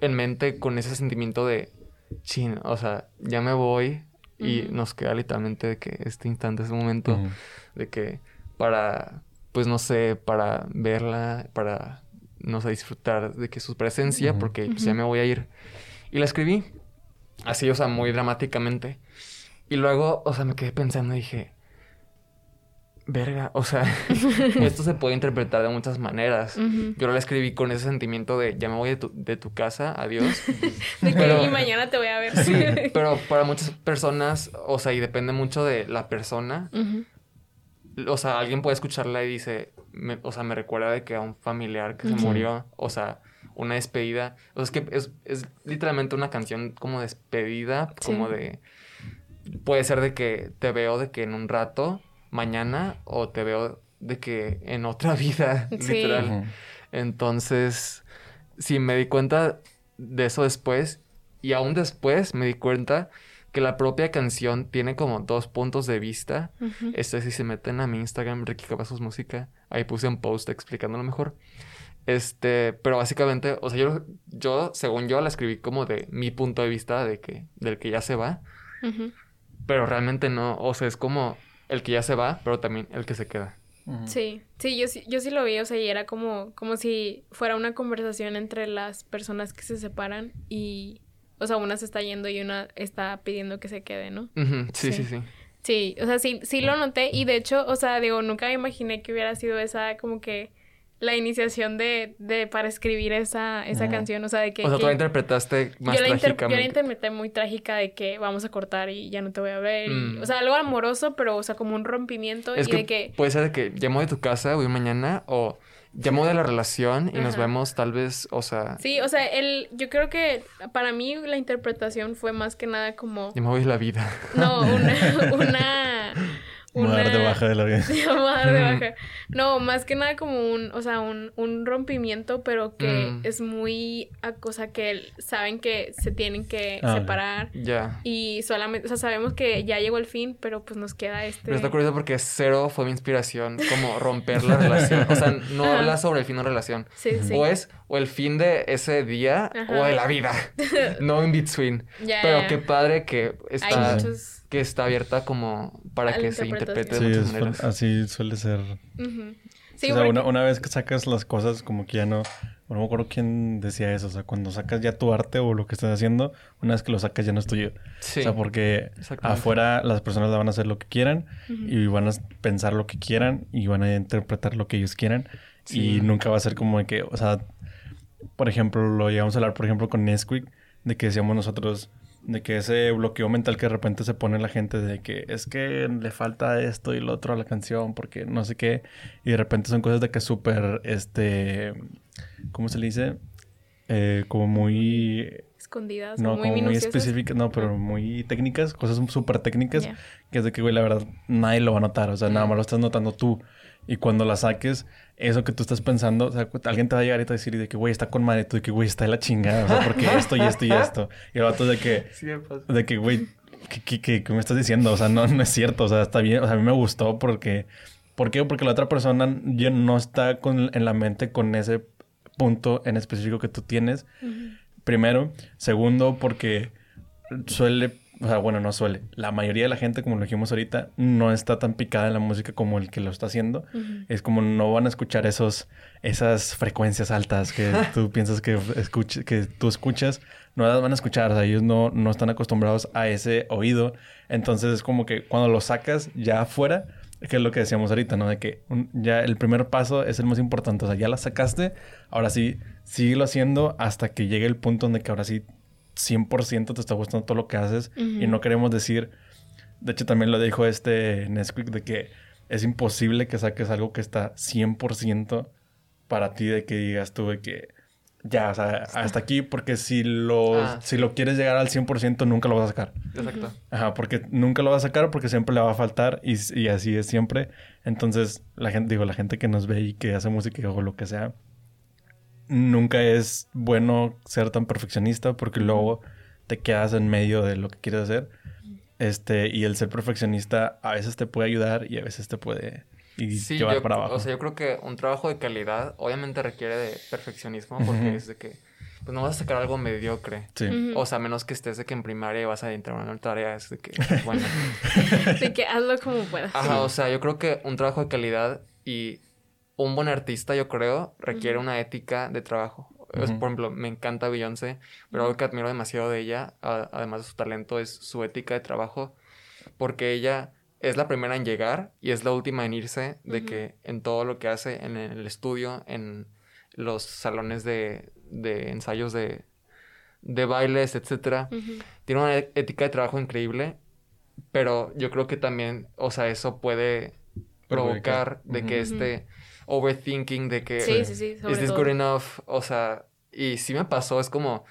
en mente con ese sentimiento de chin, o sea, ya me voy y nos queda literalmente de que este instante, ese momento de que para, pues no sé, para verla, para, no sé, disfrutar de que su presencia, porque pues, ya me voy a ir. Y la escribí, así, o sea, muy dramáticamente. Y luego, o sea, me quedé pensando y dije, verga, o sea, esto se puede interpretar de muchas maneras. Yo la escribí con ese sentimiento de, ya me voy de tu, de tu casa, adiós. De que, y mañana te voy a ver. Sí, pero para muchas personas, o sea, y depende mucho de la persona, o sea, alguien puede escucharla y dice, me- o sea, me recuerda de que a un familiar que se murió, o sea, una despedida. O sea, es que es, es literalmente una canción como despedida, Sí. como de... Puede ser de que te veo de que en un rato, mañana, o te veo de que en otra vida, Sí. literal. Entonces, sí, me di cuenta de eso después. Y aún después me di cuenta que la propia canción tiene como dos puntos de vista. Este, si se meten a mi Instagram, Ricky Cavazos Música, ahí puse un post explicándolo mejor. Este, pero básicamente, o sea, yo, yo, según yo, la escribí como de mi punto de vista de que, del que ya se va. Pero realmente no, o sea, es como el que ya se va, pero también el que se queda. Sí, sí, yo sí, yo sí lo vi, o sea, y era como, como si fuera una conversación entre las personas que se separan y, o sea, una se está yendo y una está pidiendo que se quede, ¿no? Sí, Sí. sí. Sí, o sea, sí, sí lo noté y de hecho, o sea, digo, nunca me imaginé que hubiera sido esa como que la iniciación de, de para escribir esa, esa canción, o sea, de que... O sea, tú la interpretaste más yo la, inter- yo la trágicamente. interpreté muy trágica de que vamos a cortar y ya no te voy a ver. y- Mm. o sea, algo amoroso, pero, o sea, como un rompimiento Es y que, de que... puede ser de que llamo de tu casa, voy mañana, o llamo de la relación y nos vemos tal vez, o sea, Sí, o sea, el, yo creo que para mí la interpretación fue más que nada como... voy de la vida. No, una... una Me voy a dar de baja de la vida. Me voy a dar de baja. No, más que nada como un, o sea, un, un rompimiento, pero que Mm. es muy a cosa que saben que se tienen que Ah, separar. Ya. Y solamente, o sea, sabemos que ya llegó el fin, pero pues nos queda este... Pero está curioso porque cero fue mi inspiración, como romper la relación. O sea, no Ajá. habla sobre el fin de una relación. Sí, sí. O es o el fin de ese día Ajá. o de la vida. no in between. Ya, Pero ya. qué padre que está, Hay muchos... que está abierta como para A la que se interprete de Sí, muchas maneras. así suele ser. Ujú. o Sí, sea, porque... una, una vez que sacas las cosas, como que ya no. No me acuerdo quién decía eso. O sea, cuando sacas ya tu arte o lo que estás haciendo, una vez que lo sacas ya no es tuyo. Sí. O sea, porque afuera las personas van a hacer lo que quieran Ujú. y van a pensar lo que quieran y van a interpretar lo que ellos quieran. Sí. Y nunca va a ser como de que, o sea, por ejemplo, lo llegamos a hablar, por ejemplo, con Nesquik, de que decíamos nosotros, de que ese bloqueo mental que de repente se pone la gente de que es que le falta esto y lo otro a la canción porque no sé qué, y de repente son cosas de que súper, este, ¿cómo se le dice? Eh, como muy Escondidas, no, muy como muy específicas, no, pero muy técnicas, cosas súper técnicas, Ya. que es de que, güey, la verdad, nadie lo va a notar, o sea, nada más lo estás notando tú. Y cuando la saques, eso que tú estás pensando, o sea, alguien te va a llegar y te va a decir de que, güey, está con madre, tú de que, güey, está de la chingada, o sea, porque esto y esto y esto. Y el vato de que, Sí, de que, güey, ¿qué, qué, qué- qué me estás diciendo? O sea, no, no es cierto, o sea, está bien, o sea, a mí me gustó porque, ¿por qué? Porque la otra persona ya no está con, en la mente con ese punto en específico que tú tienes. Primero. Segundo, porque suele, o sea, bueno, no suele. La mayoría de la gente, como lo dijimos ahorita, no está tan picada en la música como el que lo está haciendo. Ujú. Es como no van a escuchar esos, esas frecuencias altas que tú piensas que, escuch- que tú escuchas. No las van a escuchar. O sea, ellos no, no están acostumbrados a ese oído. Entonces es como que cuando lo sacas ya afuera, que es lo que decíamos ahorita, ¿no? De que un- ya el primer paso es el más importante. O sea, ya la sacaste. Ahora sí, síguelo haciendo hasta que llegue el punto donde que ahora sí 100% te está gustando todo lo que haces. Y no queremos decir... De hecho, también lo dijo este Nesquik de que es imposible que saques algo que está 100% para ti de que digas tú de que ya, o sea, hasta aquí, porque si lo, Ah, si lo quieres llegar al 100% nunca lo vas a sacar. Exacto. Ajá, porque nunca lo vas a sacar porque siempre le va a faltar y, y así es siempre. Entonces, la gente, digo, la gente que nos ve y que hace música o lo que sea, nunca es bueno ser tan perfeccionista porque luego te quedas en medio de lo que quieres hacer. Este, y el ser perfeccionista a veces te puede ayudar y a veces te puede y Sí, llevar yo, para abajo. o sea, yo creo que un trabajo de calidad obviamente requiere de perfeccionismo porque Ujú. es de que pues no vas a sacar algo mediocre. sí. O sea, menos que estés de que en primaria y vas a entrar a una tarea, es de que, bueno. De que hazlo como puedas. Ajá, o sea, yo creo que un trabajo de calidad y un buen artista, yo creo, requiere una ética de trabajo. Por ejemplo, me encanta Beyoncé, pero algo que admiro demasiado de ella, a- además de su talento, es su ética de trabajo, porque ella es la primera en llegar y es la última en irse, de que en todo lo que hace, en el estudio, en los salones de, de ensayos de, de bailes, etcétera, Ujú. tiene una ética de trabajo increíble, pero yo creo que también, o sea, eso puede provocar de que este overthinking, de que Sí, sí, sí. Sobre is this todo. good enough, o sea, y sí me pasó, es como,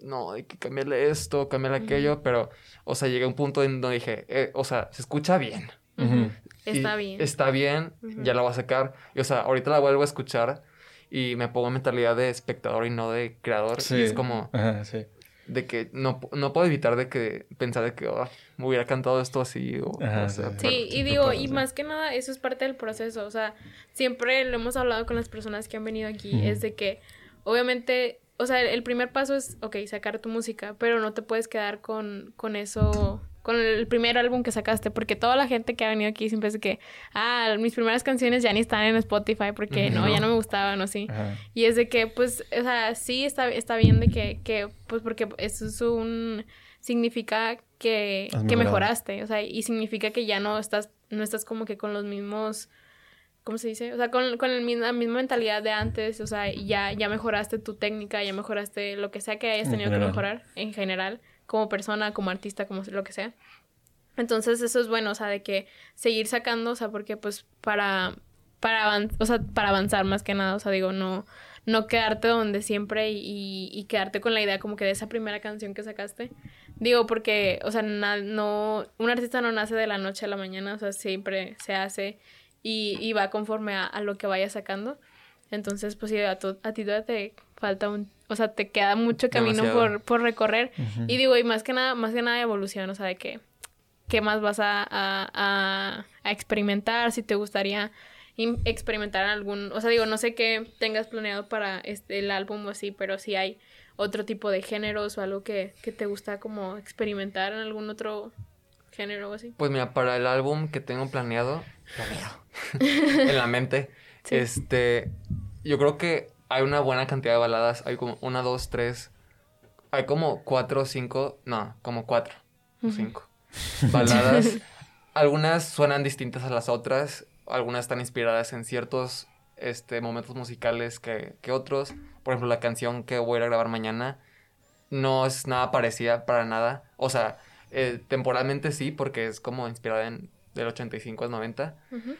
no, hay que cambiarle esto, cambiarle aquello, pero, o sea, llegué a un punto en donde dije, eh, o sea, se escucha bien. Está bien. Está bien, ya la voy a sacar. Y, o sea, ahorita la vuelvo a escuchar y me pongo en mentalidad de espectador y no de creador. Sí. Y es como, Ajá, sí. De que no, no puedo evitar de que pensar de que "Ah, me hubiera cantado esto así o, Ajá, o sea, sí. pero- Sí, y digo, y más que nada, eso es parte del proceso. O sea, siempre lo hemos hablado con las personas que han venido aquí, es de que, obviamente, o sea, el primer paso es, ok, sacar tu música, pero no te puedes quedar con, con eso, con el primer álbum que sacaste, porque toda la gente que ha venido aquí siempre es que, ah, mis primeras canciones ya ni están en Spotify porque no, ya no me gustaban o sí. Ajá. Y es de que, pues, o sea, sí está, está bien de que, que, pues, porque eso es un... significa que, que mejoraste, o sea, y significa que ya no estás, no estás como que con los mismos, ¿cómo se dice? O sea, con, con el la misma mentalidad de antes, o sea, ya, ya mejoraste tu técnica, ya mejoraste lo que sea que hayas En tenido que mejorar en general, como persona, como artista, como lo que sea. Entonces eso es bueno, o sea, de que seguir sacando, o sea, porque pues para, para, avan- o sea, para avanzar más que nada, o sea, digo, no, no quedarte donde siempre y, y quedarte con la idea como que de esa primera canción que sacaste. Digo, porque, o sea, na- no, un artista no nace de la noche a la mañana, o sea, siempre se hace y, va conforme a, lo que vaya sacando. Entonces, pues sí, a, a ti te falta un, o sea, te queda mucho camino por, por recorrer. Y digo, y más que nada, más que nada evolución, o sea, de que, ¿qué más vas a, a, a- a experimentar? Si te gustaría im- experimentar algún, o sea, digo, no sé qué tengas planeado para este, el álbum o así, pero si hay otro tipo de géneros o algo que, que te gusta como experimentar en algún otro género o así. Pues mira, para el álbum que tengo planeado, planeado, en la mente, Sí. este, yo creo que hay una buena cantidad de baladas, hay como una, dos, tres, hay como cuatro o cinco, no, como cuatro o cinco baladas. Algunas suenan distintas a las otras, algunas están inspiradas en ciertos este, momentos musicales que, que otros. Por ejemplo, la canción que voy a ir a grabar mañana no es nada parecida para nada. O sea, eh, temporalmente sí, porque es como inspirada en del 85 al 90. Ujú.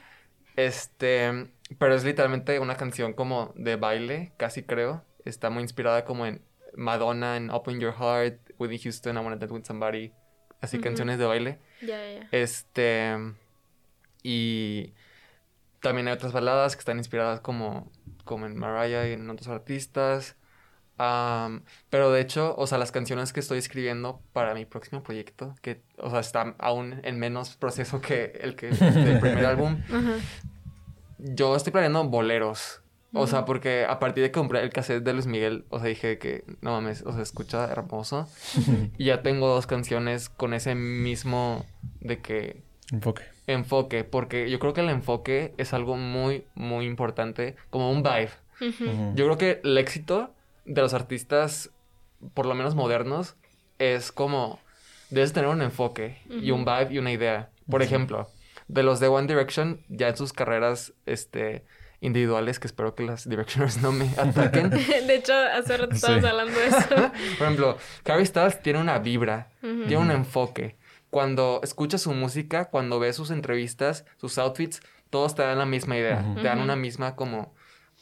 Este, pero es literalmente una canción como de baile, casi creo. Está muy inspirada como en Madonna, en Open Your Heart, Whitney Houston, I Wanna Dance With Somebody. Así canciones de baile. Ya, ya, ya. Este, y también hay otras baladas que están inspiradas como, como en Mariah y en otros artistas. Am, pero de hecho, o sea, las canciones que estoy escribiendo para mi próximo proyecto, que, o sea, están aún en menos proceso que el que del primer álbum. Yo estoy planeando boleros. O sea, porque a partir de que compré el cassette de Luis Miguel, o sea, dije que no mames, o sea, escucha hermoso. Y ya tengo dos canciones con ese mismo de que Enfoque. enfoque, porque yo creo que el enfoque es algo muy, muy importante, como un vibe. Yo creo que el éxito de los artistas, por lo menos modernos, es como, debes tener un enfoque y un vibe y una idea. Por ejemplo, de los de One Direction, ya en sus carreras este, individuales, que espero que las Directioners no me ataquen. De hecho, hace rato estábamos Sí. hablando de eso. Por ejemplo, Harry Styles tiene una vibra, tiene un enfoque. Cuando escuchas su música, cuando ves sus entrevistas, sus outfits, todos te dan la misma idea. Te dan una misma como,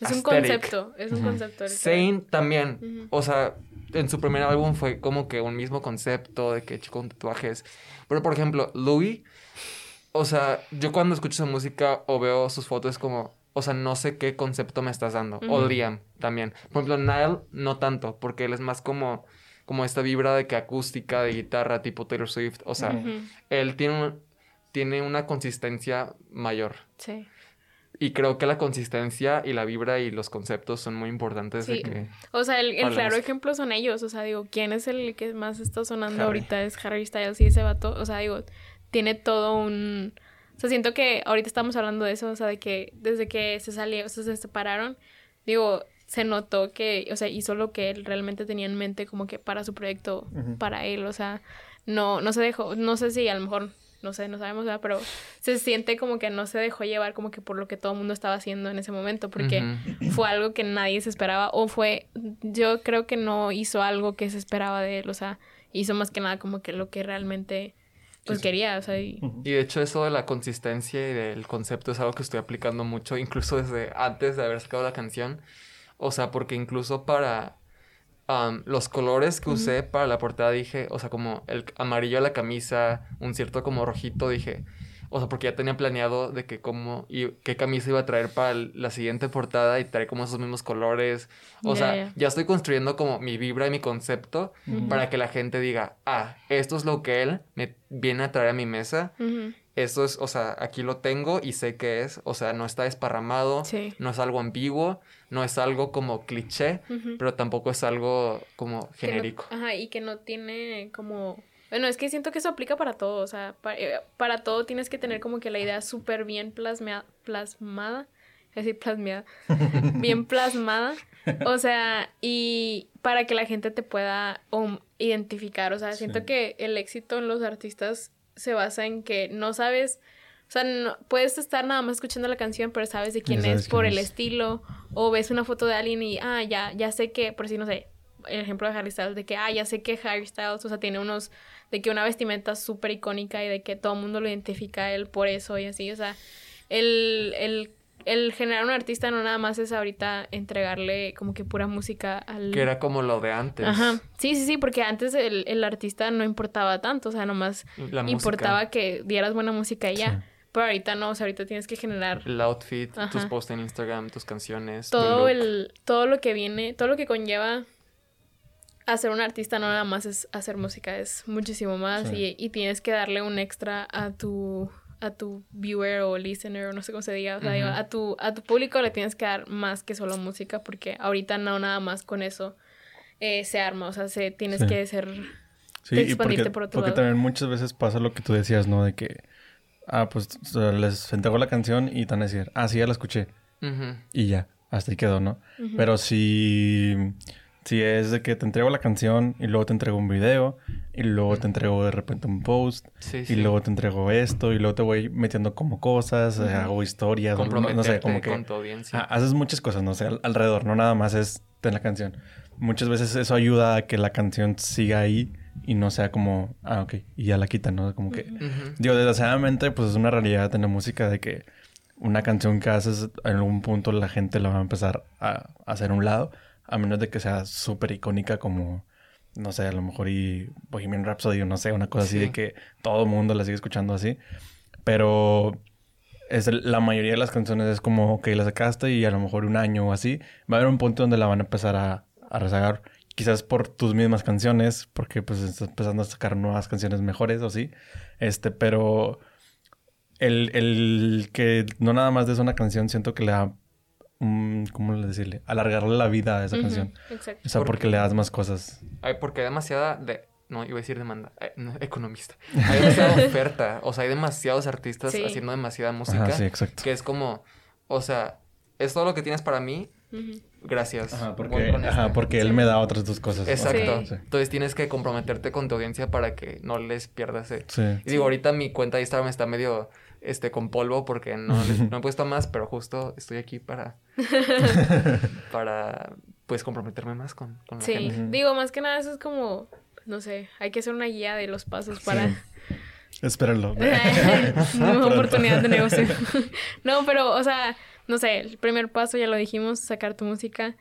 Es un concepto, es un concepto. literal. Zayn también. O sea, en su primer álbum fue como que un mismo concepto de que chico con tatuajes. Pero por ejemplo, Louis, o sea, yo cuando escucho su música o veo sus fotos es como, o sea, no sé qué concepto me estás dando. O. Liam también. Por ejemplo, Nile no tanto, porque él es más como como esta vibra de que acústica de guitarra tipo Taylor Swift, o sea, él tiene un- tiene una consistencia mayor. Sí. Y creo que la consistencia y la vibra y los conceptos son muy importantes de Sí. que... O sea, el, el claro ejemplo son ellos. O sea, digo, ¿quién es el que más está sonando Harry. ahorita? Es Harry Styles y ese vato. O sea, digo, tiene todo un. O sea, siento que ahorita estamos hablando de eso. O sea, de que desde que se salió, o sea, se separaron, digo, se notó que, o sea, hizo lo que él realmente tenía en mente, como que para su proyecto, para él. O sea, no, no se dejó. No sé si a lo mejor. No sé, no sabemos, ¿verdad? Pero se siente como que no se dejó llevar como que por lo que todo el mundo estaba haciendo en ese momento. Porque fue algo que nadie se esperaba o fue yo creo que no hizo algo que se esperaba de él, o sea, hizo más que nada como que lo que realmente pues quería, o sea, y-. Y de hecho eso de la consistencia y del concepto es algo que estoy aplicando mucho, incluso desde antes de haber sacado la canción. O sea, porque incluso para los colores que usé para la portada dije, o sea, como el amarillo a la camisa, un cierto como rojito, dije, o sea, porque ya tenía planeado de que como y qué camisa iba a traer para la siguiente portada y traer como esos mismos colores. O sea, ya. ya estoy construyendo como mi vibra y mi concepto para que la gente diga, ah, esto es lo que él me viene a traer a mi mesa. Eso es, o sea, aquí lo tengo y sé qué es. O sea, no está desparramado, sí. no es algo ambiguo, no es algo como cliché, pero tampoco es algo como no- genérico. ajá, y que no tiene como bueno, es que siento que eso aplica para todo, o sea, pa- eh, para, todo tienes que tener como que la idea súper bien plasmea- plasmada, es decir, plasmeada, bien plasmada, o sea, y para que la gente te pueda um, identificar, o sea, siento Sí. que el éxito en los artistas se basa en que no sabes, o sea, no- puedes estar nada más escuchando la canción, pero sabes de quién sabes es por el es. estilo, o ves una foto de alguien y, ah, ya, ya sé que, por si no sé, el ejemplo de Harry Styles, de que, ah, ya sé que Harry Styles, o sea, tiene unos, de que una vestimenta súper icónica y de que todo el mundo lo identifica a él por eso y así, o sea, el, el, el generar un artista no nada más es ahorita entregarle como que pura música al... Que era como lo de antes. Ajá, sí, sí, sí, porque antes el, el artista no importaba tanto, o sea, nomás La música, importaba que dieras buena música y ya. Sí. Pero ahorita no, o sea, ahorita tienes que generar el outfit, tus posts en Instagram, tus canciones. todo el todo lo que viene, todo lo que conlleva a ser un artista no nada más es hacer música, es muchísimo más Sí. y, y tienes que darle un extra a tu a tu viewer o listener o no sé cómo se diga, o sea, digo, a tu a tu público le tienes que dar más que solo música porque ahorita no nada más con eso eh, se arma, o sea, se tienes Sí. que ser Sí, y porque, expandirte por otro porque lado. también muchas veces pasa lo que tú decías, ¿no? De que, ah, pues o sea, les entregó la canción y te van a decir, ah, sí, ya la escuché. Y ya, hasta ahí quedó, ¿no? Pero si, si es de que te entrego la canción y luego te entrego un video y luego te entrego de repente un post Sí, y sí. luego te entrego esto y luego te voy metiendo como cosas, eh, Ujú. hago historias, no sé, como que... con tu audiencia. Ah, haces muchas cosas, no sé, al- alrededor, no nada más es en la canción. Muchas veces eso ayuda a que la canción siga ahí y no sea como, ah, ok, y ya la quitan, ¿no? Como que, Ujú. Ujú. digo, desgraciadamente, pues es una realidad en la música de que una canción que haces en algún punto la gente la va a empezar a, a hacer un lado, a menos de que sea súper icónica como, no sé, a lo mejor y Bohemian Rhapsody o no sé, una cosa así Sí. de que todo el mundo la sigue escuchando así. Pero es la mayoría de las canciones es como, ok, la sacaste y a lo mejor un año o así, va a haber un punto donde la van a empezar a, a rezagar. Quizás por tus mismas canciones, porque pues estás empezando a sacar nuevas canciones mejores o sí. Este, pero el, el que no nada más des una canción, siento que le da, ¿cómo le decirle? Alargarle la vida a esa canción. Exacto. O sea, Porque- porque le das más cosas. Ay, porque hay demasiada de... No, iba a decir demanda. eh, no, economista. Hay demasiada oferta. O sea, hay demasiados artistas Sí. haciendo demasiada música. Ajá, sí, exacto. Que es como... O sea, es todo lo que tienes para mí. Gracias. Ajá, porque, ajá, este. porque él Sí. me da otras dos cosas. Exacto. Sí. Entonces tienes que comprometerte con tu audiencia para que no les pierdas. eh. Sí. Y digo, ahorita mi cuenta de Instagram está medio este con polvo porque no, no he puesto más, pero justo estoy aquí para para pues comprometerme más con, con la Sí, gente. Digo, más que nada eso es como, no sé, hay que hacer una guía de los pasos para... Espérenlo. Una Pronto. oportunidad de negocio. no, pero, o sea, no sé, el primer paso ya lo dijimos, sacar tu música.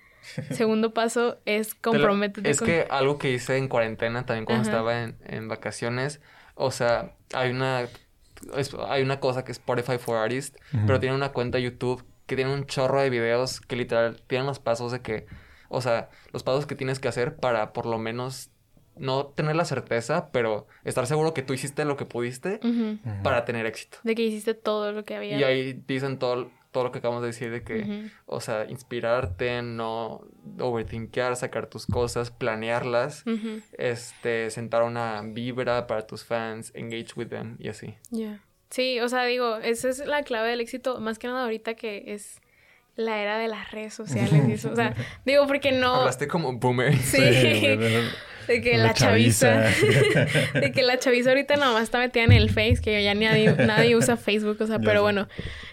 Segundo paso es Te lo- comprométete Es con... que algo que hice en cuarentena también cuando Ajá. estaba en, en vacaciones, o sea, hay una, es- hay una cosa que es Spotify for Artists, pero tiene una cuenta de YouTube que tiene un chorro de videos que literal tienen los pasos de que, o sea, los pasos que tienes que hacer para por lo menos no tener la certeza, pero estar seguro que tú hiciste lo que pudiste para tener éxito. De que hiciste todo lo que había. Y ahí dicen todo, todo lo que acabamos de decir de que, o sea, inspirarte, no overthinkear, sacar tus cosas, planearlas, este, sentar una vibra para tus fans, engage with them y así. Ya. Sí, o sea, digo, esa es la clave del éxito, más que nada ahorita que es la era de las redes sociales. y eso, O sea, digo, porque no... Hablaste como boomer. Sí, de- que de la, chaviza. chaviza. de que la chaviza ahorita nada más está metida en el Face, que ya nadie, nadie usa Facebook, o sea, Ya pero sé. bueno,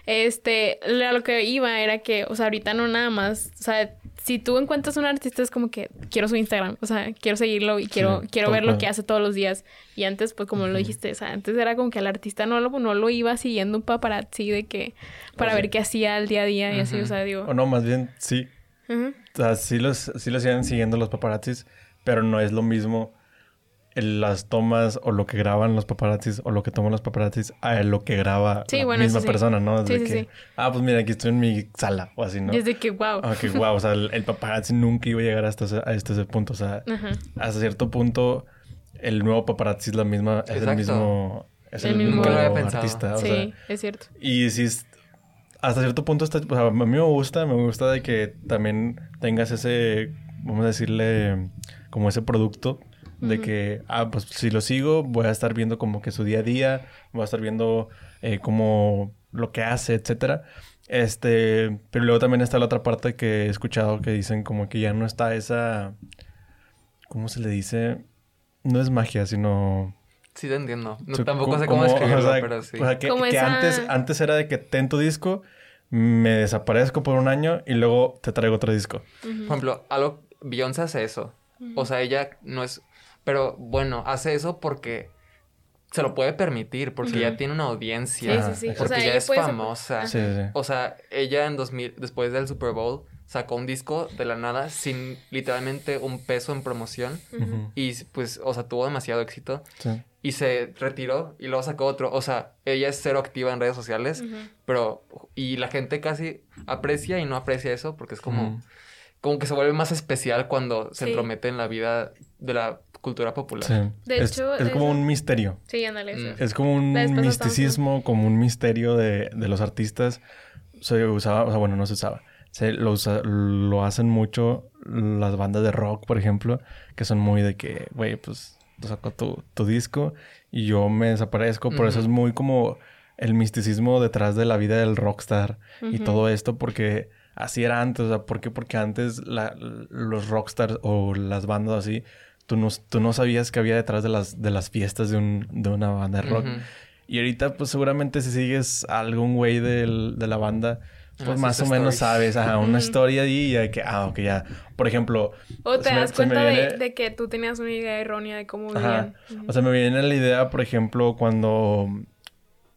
este, a lo que iba era que, o sea, ahorita no nada más, o sea, si tú encuentras un artista es como que quiero su Instagram, o sea, quiero seguirlo y quiero, Sí, quiero ver lo que hace todos los días. Y antes, pues como lo dijiste, o sea, antes era como que al artista no lo, no lo iba siguiendo un paparazzi de que, para O ver qué hacía al día a día y así, o sea, digo. O no, más bien sí. ujú. O sea, sí los, sí los siguen siguiendo los paparazzis, pero no es lo mismo las tomas o lo que graban los paparazzis o lo que toman los paparazzis a lo que graba Sí, la bueno, misma sí. persona, ¿no? Sí, De sí, que, sí. ah, pues mira, aquí estoy en mi sala o así, ¿no? Y es de que, wow. Que guau, o sea, el, el paparazzi nunca iba a llegar hasta ese, a este ese punto, o sea, Ajá. hasta cierto punto el nuevo paparazzi es la misma, es el Exacto. mismo, es El el, mismo- artista, o sí, sea, es cierto. y si es- hasta cierto punto está, o sea, a mí me gusta, me gusta de que también tengas ese, vamos a decirle, como ese producto de que, ah, pues si lo sigo, voy a estar viendo como que su día a día, voy a estar viendo eh, como lo que hace, etcétera. Este, pero luego también está la otra parte que he escuchado que dicen como que ya no está esa, ¿cómo se le dice? No es magia, sino... Sí, te entiendo. No, tampoco co- sé cómo escribirlo, o sea, pero sí. O sea, que, Como que esa- antes, antes era de que ten tu disco, me desaparezco por un año y luego te traigo otro disco. Por ejemplo, algo... Beyoncé hace eso. O sea, ella no es... Pero bueno, hace eso porque se lo puede permitir, porque ya tiene una audiencia. Sí, sí, sí. O Porque sea, ya es famosa. Sí, sí. O sea, ella en 2000, después del Super Bowl, sacó un disco de la nada sin literalmente un peso en promoción. Y pues, o sea, tuvo demasiado éxito. Sí. Y se retiró y luego sacó otro. O sea, ella es cero activa en redes sociales, pero... Y la gente casi aprecia y no aprecia eso porque es como... Como que se vuelve más especial cuando se Sí. entromete en la vida de la cultura popular. Sí. De es, hecho, es como eso- un misterio. Sí, ándale. Mm. Es como un misticismo, como un misterio de, de los artistas. Se usaba, o sea, bueno, no se usaba. Se lo, usa- lo hacen mucho las bandas de rock, por ejemplo, que son muy de que, güey, pues tú saco tu, tu disco y yo me desaparezco. Por eso es muy como el misticismo detrás de la vida del rockstar y todo esto, porque así era antes. O sea, ¿por qué? Porque antes la- los rockstars o las bandas así, tú no, tú no sabías que había detrás de las, de las fiestas de, un, de una banda de rock. Ujú. Y ahorita, pues seguramente si sigues a algún güey del- de la banda, pues Ah, más o menos sabes, ajá, una historia ahí y de que, ah, ok, ya. Por ejemplo, O te das me cuenta de, viene- de que tú tenías una idea errónea de cómo Ajá. vivían. O sea, me viene la idea, por ejemplo, cuando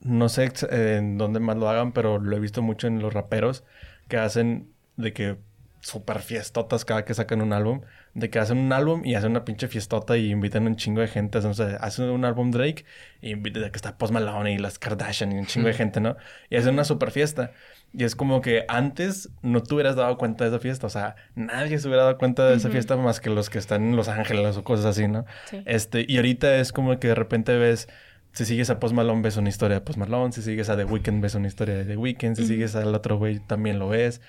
no sé ex- en dónde más lo hagan, pero lo he visto mucho en los raperos que hacen de que super fiestotas cada que sacan un álbum, de que hacen un álbum y hacen una pinche fiestota y invitan un chingo de gente, o sea, hacen un álbum Drake y invitan de que está Post Malone y las Kardashian y un chingo de gente, ¿no? Y hacen una super fiesta. Y es como que antes no te hubieras dado cuenta de esa fiesta, o sea, nadie se hubiera dado cuenta de esa fiesta más que los que están en Los Ángeles o cosas así, ¿no? Sí. Este, y ahorita es como que de repente ves, si sigues a Post Malone ves una historia de Post Malone, si sigues a The Weeknd ves una historia de The Weeknd, si Ujú. sigues al otro güey también lo ves.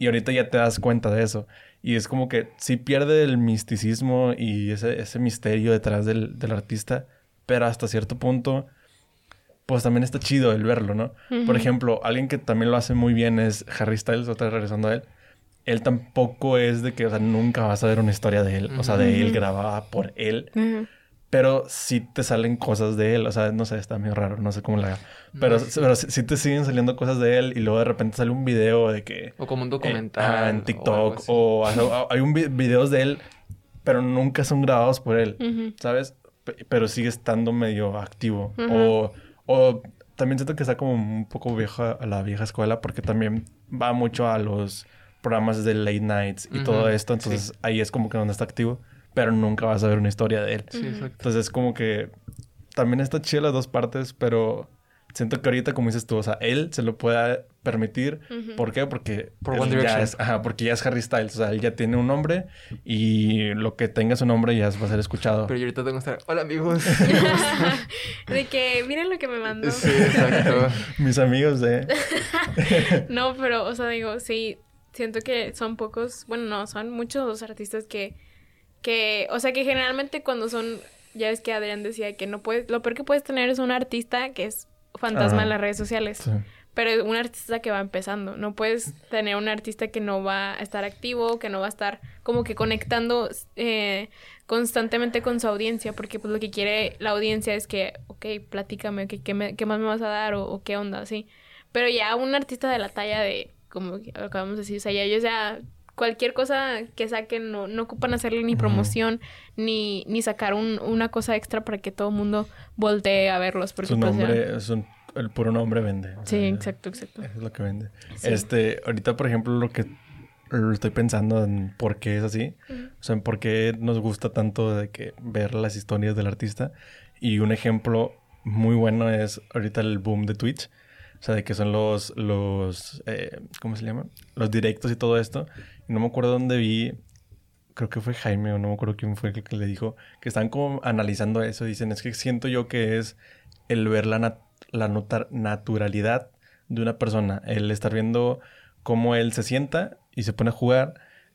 Y ahorita ya te das cuenta de eso. Y es como que sí pierde el misticismo y ese, ese misterio detrás del, del artista, pero hasta cierto punto, pues también está chido el verlo, ¿no? Por ejemplo, alguien que también lo hace muy bien es Harry Styles, otra vez regresando a él. Él tampoco es de que, o sea, nunca vas a ver una historia de él, o sea, de él grabada por él. Ujú. Pero sí te salen cosas de él. O sea, no sé, está medio raro. No sé cómo la haga. Pero, No. pero sí, sí te siguen saliendo cosas de él. Y luego de repente sale un video de que... O como un eh, documental. ajá, en algo TikTok. así. O, o- hay un vi- videos de él, pero nunca son grabados por él. Ujú. ¿Sabes? Pe- Pero sigue estando medio activo. Ujú. O, o también siento que está como un poco vieja a la vieja escuela. Porque también va mucho a los programas de late nights y todo Ujú, esto. Entonces ahí es como que donde está activo. Pero nunca vas a ver una historia de él. Sí, exacto. Entonces es como que también está chido las dos partes, pero siento que ahorita, como dices tú, o sea, él se lo puede permitir. ¿Por qué? Porque, Por One Direction. es, ajá, porque ya es Harry Styles. O sea, él ya tiene un nombre y lo que tenga su nombre ya va a ser escuchado. Pero yo ahorita tengo que estar, hola amigos. de que, miren lo que me mandó. sí, exacto. Mis amigos de... No, pero, o sea, digo, sí, siento que son pocos, bueno, no, son muchos los artistas que, que, o sea, que generalmente cuando son, ya ves que Adrián decía que no puedes, lo peor que puedes tener es un artista que es fantasma Ajá. en las redes sociales, Sí. pero un artista que va empezando, no puedes tener un artista que no va a estar activo, que no va a estar como que conectando eh, constantemente con su audiencia, porque pues lo que quiere la audiencia es que, ok, platícame, ¿qué, me- qué más me vas a dar o, o qué onda, así. Pero ya un artista de la talla de, como acabamos de decir, o sea, ya ellos ya cualquier cosa que saquen no, no ocupan hacerle ni promoción ni, ni sacar un- una cosa extra para que todo el mundo voltee a verlos. Porque, Su pues, nombre, es un- el puro nombre vende. o Sí, exacto, exacto. Es lo que vende. Sí. Este, ahorita, por ejemplo, lo que lo estoy pensando en por qué es así. O sea, en por qué nos gusta tanto de que ver las historias del artista. Y un ejemplo muy bueno es ahorita el boom de Twitch. O sea, de que son los, los, eh, ¿cómo se llama? Los directos y todo esto. Y no me acuerdo dónde vi, creo que fue Jaime o no me acuerdo quién fue el que le dijo, que están como analizando eso. Dicen, es que siento yo que es el ver la, nat- la nota- naturalidad de una persona. El estar viendo cómo él se sienta y se pone a jugar,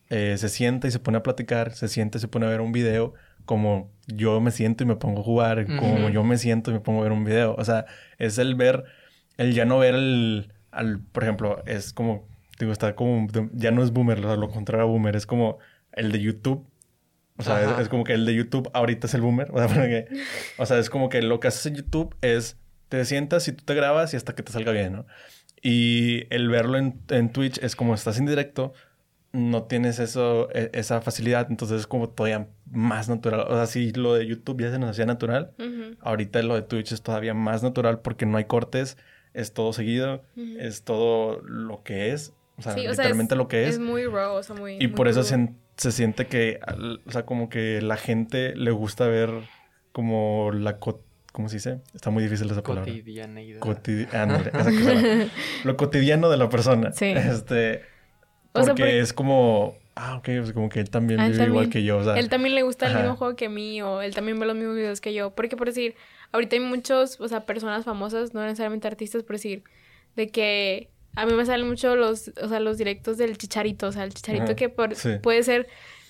eh, se sienta y se pone a platicar, se sienta y se pone a ver un video, como yo me siento y me pongo a jugar, como yo me siento y me pongo a ver un video. O sea, es el ver, el ya no ver el, al, por ejemplo, es como, digo, está como, ya no es boomer, o sea, lo contrario a boomer, es como el de YouTube. O sea, es, es como que el de YouTube ahorita es el boomer. O sea, porque- o sea, es como que lo que haces en YouTube es te sientas y tú te grabas y hasta que te salga bien, ¿no? Y el verlo en, en Twitch es como estás en directo, no tienes eso, e- esa facilidad, entonces es como todavía más natural. O sea, si lo de YouTube ya se nos hacía natural, Ujú. ahorita lo de Twitch es todavía más natural porque no hay cortes, es todo seguido, es todo lo que es, o sea, Sí, o sea, literalmente es, lo que es. Es muy raw, o sea, muy... Y muy por eso se, se siente que, o sea, como que la gente le gusta ver como la... ¿Cómo se dice? Está muy difícil esa palabra. Cotidianeidad. Cotidi- ándale, esa cosa. Lo cotidiano de la persona. Sí. Este... O sea, Porque porque- es como... Ah, ok, pues como que él también Ah, él vive igual también. que yo, o sea... Él también le gusta el Ajá. mismo juego que a mí o él también ve los mismos videos que yo. Porque por decir, ahorita hay muchos, o sea, personas famosas, no necesariamente artistas, por decir, de que a mí me salen mucho los, o sea, los directos del chicharito, o sea, el chicharito Ajá, que por- sí. puede ser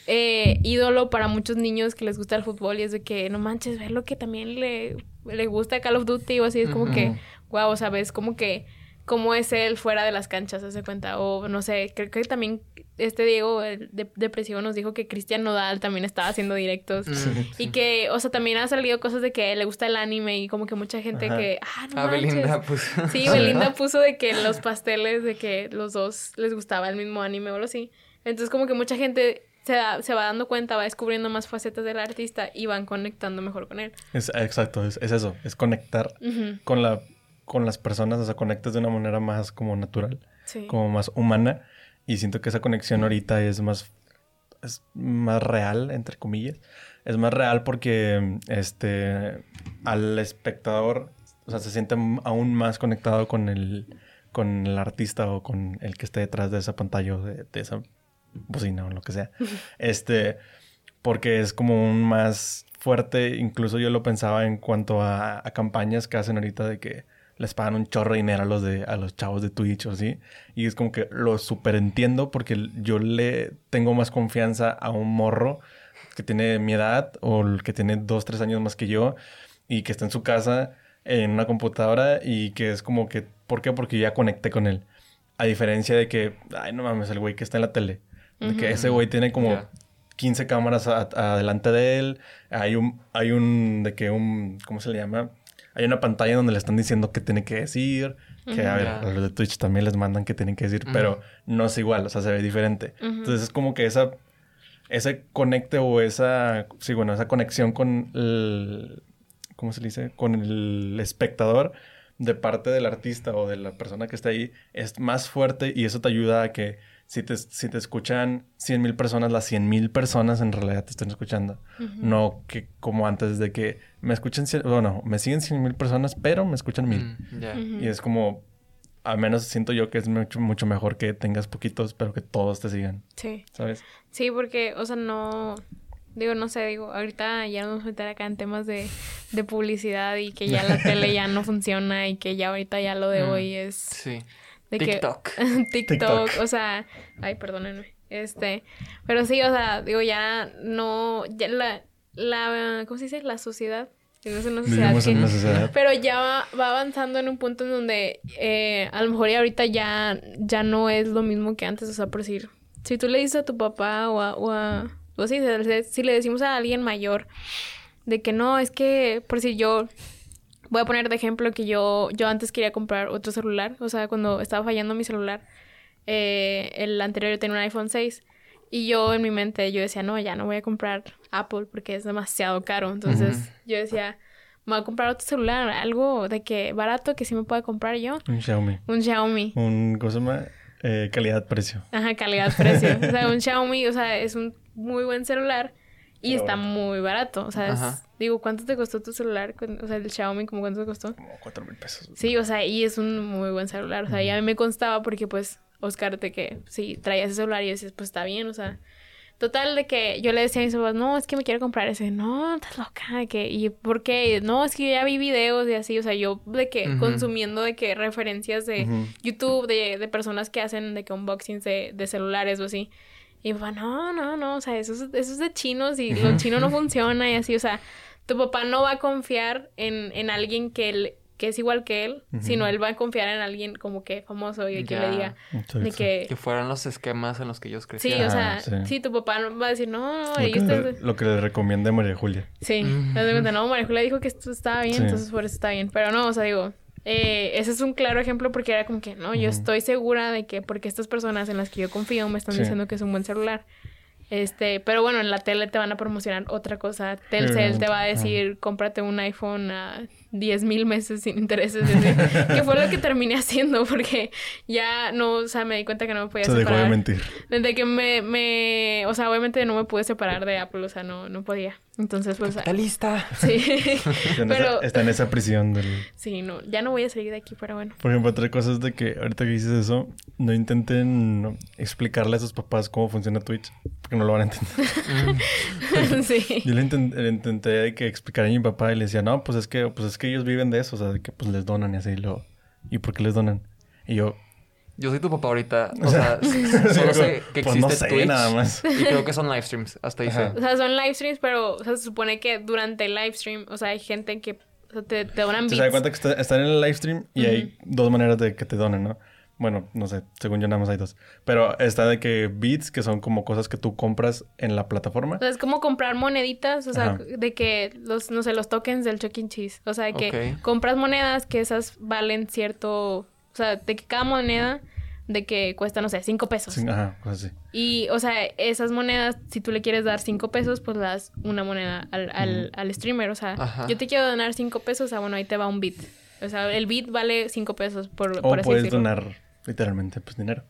eh, ídolo para muchos niños que les gusta el fútbol y es de que no manches, ver lo que también le, le gusta Call of Duty o así, es como que, wow, o sea, ves como que cómo es él fuera de las canchas, hace cuenta. O no sé, creo que también este Diego el de Depresivo nos dijo que Cristian Nodal también estaba haciendo directos. Mm, Y sí. que, o sea, también han salido cosas de que le gusta el anime y como que mucha gente Ajá. que, ah, no Ah, manches. Belinda, pues. Sí, Belinda puso de que los pasteles, de que los dos les gustaba el mismo anime o algo así. Entonces como que mucha gente se, da- se va dando cuenta, va descubriendo más facetas del artista y van conectando mejor con él. Es, exacto, es, es eso. Es conectar con la... Con las personas, o sea, conectas de una manera más como natural. Sí. como más humana y siento que esa conexión ahorita es más es más real entre comillas es más real porque este al espectador o sea se siente aún más conectado con el con el artista o con el que esté detrás de esa pantalla o de, de esa bocina o lo que sea este porque es como un más fuerte incluso yo lo pensaba en cuanto a, a campañas que hacen ahorita de que les pagan un chorro de dinero a los de a los chavos de Twitch o así y es como que lo super entiendo porque yo le tengo más confianza a un morro que tiene mi edad o el que tiene dos tres años más que yo y que está en su casa en una computadora y que es como que ¿por qué? porque ya conecté con él a diferencia de que ay no mames el güey que está en la tele de que ese güey tiene como Ya. 15 cámaras adelante de él. Hay un, hay un, de que un, ¿cómo se le llama? Hay una pantalla donde le están diciendo qué tiene que decir. Que a ver, a los de Twitch también les mandan qué tienen que decir, pero no es igual, o sea, se ve diferente. Entonces es como que esa, ese conecte o esa, sí, bueno, esa conexión con el, ¿cómo se le dice? Con el espectador de parte del artista o de la persona que está ahí es más fuerte y eso te ayuda a que si te, si te escuchan 100 mil personas, las 100 mil personas en realidad te están escuchando. No que como antes de que me escuchen, cien- bueno, me siguen 100 mil personas, pero me escuchan mil. Mm, ya. Y es como, al menos siento yo que es mucho, mucho mejor que tengas poquitos, pero que todos te sigan, Sí. ¿sabes? Sí, porque, o sea, no... Digo, no sé, digo, ahorita ya nos vamos a meter acá en temas de, de publicidad y que ya la tele ya no funciona y que ya ahorita ya lo de Mm, hoy es... Sí. De TikTok. Que, TikTok, TikTok. o sea, ay, perdónenme. Este, pero sí, o sea, digo, ya no, ya la, la, ¿cómo se dice? La sociedad. Es una sociedad Vivimos que- en una sociedad. pero ya va, va avanzando en un punto en donde eh, a lo mejor y ahorita ya, ya no es lo mismo que antes. O sea, por decir, si tú le dices a tu papá o a, o a o si, si le decimos a alguien mayor de que no, es que, por decir yo, voy a poner de ejemplo que yo, yo antes quería comprar otro celular. O sea, cuando estaba fallando mi celular, eh, el anterior yo tenía un iPhone 6. Y yo en mi mente, yo decía, no, ya no voy a comprar Apple porque es demasiado caro. Entonces yo decía, me voy a comprar otro celular, algo de que barato que sí me pueda comprar yo. Un Xiaomi. Un Xiaomi. Un, ¿cómo se llama? Eh, calidad-precio. Ajá, calidad-precio. o sea, un Xiaomi, o sea, es un muy buen celular y Pero está bueno. muy barato. O sea, es- digo, ¿cuánto te costó tu celular? O sea, el Xiaomi, ¿como cuánto te costó? Como cuatro mil pesos. Sí, o sea, y es un muy buen celular. O sea, y a mí me constaba porque, pues, Oscar, de que sí, traía ese celular y yo decía, pues está bien, o sea. Total, de que yo le decía a mis papás, no, es que me quiero comprar ese. No, estás loca, de que, ¿y por qué? No, es que yo ya vi videos y así, o sea, yo de que consumiendo de que referencias de. YouTube, de, de personas que hacen de que unboxings de, de celulares o así. Y mi papá, no, no, no, o sea, eso es, eso es de chinos y lo chino no funciona y así, o sea, tu papá no va a confiar en, en alguien que, él, que es igual que él, sino él va a confiar en alguien como que famoso y que le diga Exacto. de que... Que fueran los esquemas en los que ellos Sí, crecieron. o sea, sí. sí. tu papá no va a decir, no, no, Lo que, esto le, es- lo que le recomienda María Julia. Sí, de cuenta, no, María Julia dijo que esto estaba bien, Sí. entonces por eso está bien. Pero no, o sea, digo, eh, ese es un claro ejemplo porque era como que, no, yo estoy segura de que porque estas personas en las que yo confío me están Sí. diciendo que es un buen celular. Este, pero bueno, en la tele te van a promocionar otra cosa. Telcel te va a decir, cómprate un iPhone a 10 mil meses sin intereses. que fue lo que terminé haciendo porque ya no, o sea, me di cuenta que no me podía Se dejó de separar. mentir. Desde que me, me, o sea, obviamente no me pude separar de Apple, o sea, no, no podía. Entonces, pues, Está lista. sí. Está en, Pero- esa, está en esa prisión del... Sí, no, ya no voy a salir de aquí, pero bueno. Por ejemplo, otra cosa es de que ahorita que dices eso, no intenten explicarle a sus papás cómo funciona Twitch, porque no lo van a entender. sí. Yo le, le intenté de que explicar a mi papá y le decía, no, pues es que, pues es que ellos viven de eso, o sea, de que pues les donan y así, y lo, ¿y por qué les donan? Y yo, Yo soy tu papá ahorita. O O sea, sea, solo sé que pues existe no sé, Twitch. nada más. Y creo que son live streams. Hasta ahí. O sea, son live streams, pero o sea, se supone que durante el live stream, o sea, hay gente que o sea, te, te donan Se bits. da cuenta que está- están en el live stream y hay dos maneras de que te donen, ¿no? Bueno, no sé, según yo nada más hay dos. Pero está de que bits, que son como cosas que tú compras en la plataforma. O sea, es como comprar moneditas, o sea, Ajá. de que los, no sé, los tokens del Chuck E. Cheese. O sea, de que compras monedas que esas valen cierto, o sea, de que cada moneda de que cuesta, no sé, cinco pesos. Sí, ajá, cosas así. Y, o sea, esas monedas, si tú le quieres dar cinco pesos, pues le das una moneda al, al, al streamer. O sea, Ajá. yo te quiero donar cinco pesos, o sea, bueno, ahí te va un bit. O sea, el bit vale cinco pesos por, O por así puedes decirlo. donar literalmente pues dinero.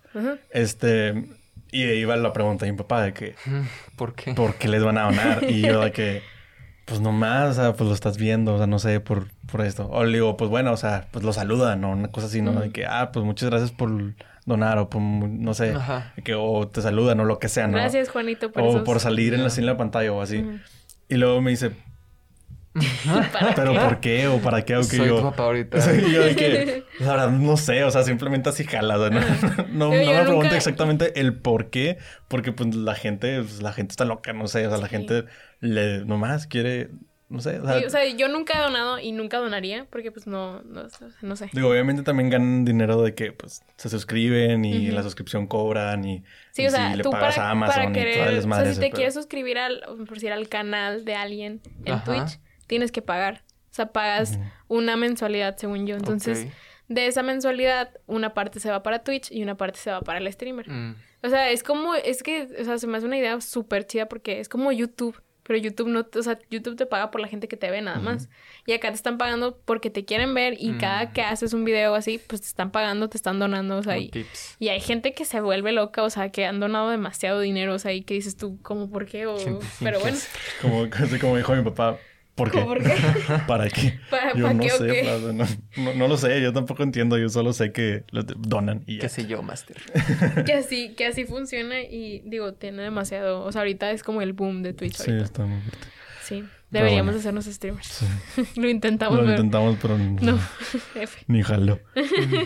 Este, y ahí va la pregunta de mi papá de que, ¿Por qué? ¿por qué les van a donar? Y yo de que, pues nomás, o sea, pues lo estás viendo, o sea, no sé, por, por esto. O le digo, pues bueno, o sea, pues lo saludan, o una cosa así, ¿no? De que, ah, pues muchas gracias por donar, o por, no sé, Ajá. que, o te saludan, o lo que sea, ¿no? Gracias, Juanito, por o esos- por salir en la, en la pantalla o así. Y luego me dice, ¿Para ¿pero qué? por qué? ¿O para qué? O que Soy yo... tu papá ahorita. Sí, yo de que, la verdad, no sé, o sea, simplemente así jala, o sea, no, no, me pregunto nunca- exactamente el por qué, porque pues la gente, pues, la gente está loca, no sé, o sea, la Sí. gente le nomás quiere, no sé, o sea, Sí, o sea, yo nunca he donado y nunca donaría porque pues no, no, no sé. digo, obviamente también ganan dinero de que pues se suscriben y la suscripción cobran y, Sí, y o sea, si le tú pagas para, a Amazon para y todo el querer, o sea, si te pero- quieres suscribir al, por decir, al canal de alguien en Ajá. Twitch, tienes que pagar. O sea, pagas una mensualidad, según yo. Entonces, de esa mensualidad, una parte se va para Twitch y una parte se va para el streamer. Mm. O sea, es como, es que, o sea, se me hace una idea súper chida porque es como YouTube. pero YouTube no, o sea, YouTube te paga por la gente que te ve nada más. Y acá te están pagando porque te quieren ver y cada Mm. que haces un video así, pues te están pagando, te están donando, o sea, y, hay gente que se vuelve loca, o sea, que han donado demasiado dinero, o sea, y que dices tú, ¿cómo por qué? O, pero bueno. Como, casi como dijo mi papá, ¿por qué? ¿cómo por qué? ¿Para qué? ¿Para- yo para no qué sé? Plaza, no, no, no lo sé, yo tampoco entiendo, yo solo sé que lo donan y ya. ¿Qué sé yo, Master? que así, que así funciona y digo, tiene demasiado, o sea, ahorita es como el boom de Twitch Sí, ahorita. está muy fuerte. Sí, deberíamos bueno. hacernos streamers. Sí. Lo intentamos, Lo pero intentamos, pero no. F. ni jaló.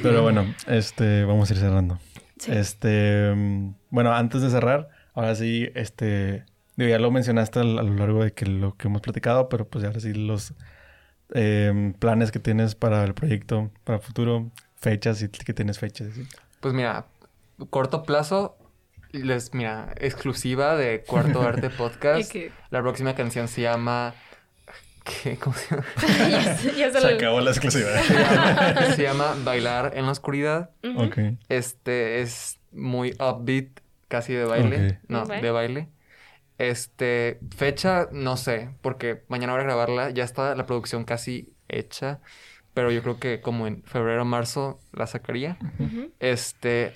pero bueno, este, vamos a ir cerrando. Sí. Este, mm, bueno, antes de cerrar, ahora sí, este, digo, ya lo mencionaste a, lo largo de que lo que hemos platicado, pero pues ahora sí los em, planes que tienes para el proyecto, para el futuro, fechas y que tienes fechas. ¿sí? Pues mira, corto plazo, les, mira, exclusiva de Cuarto Arte Y Podcast. que- La próxima canción se llama... ¿Qué? ¿Cómo se llama? ya, se- ya se Se lo- acabó la exclusividad. Se llama, se llama Bailar en la Oscuridad. Ok. Este es muy upbeat, casi de baile. No, de baile. Este, fecha, no sé, porque mañana voy a grabarla. Ya está la producción casi hecha. Pero yo creo que como en febrero o marzo la sacaría. Este,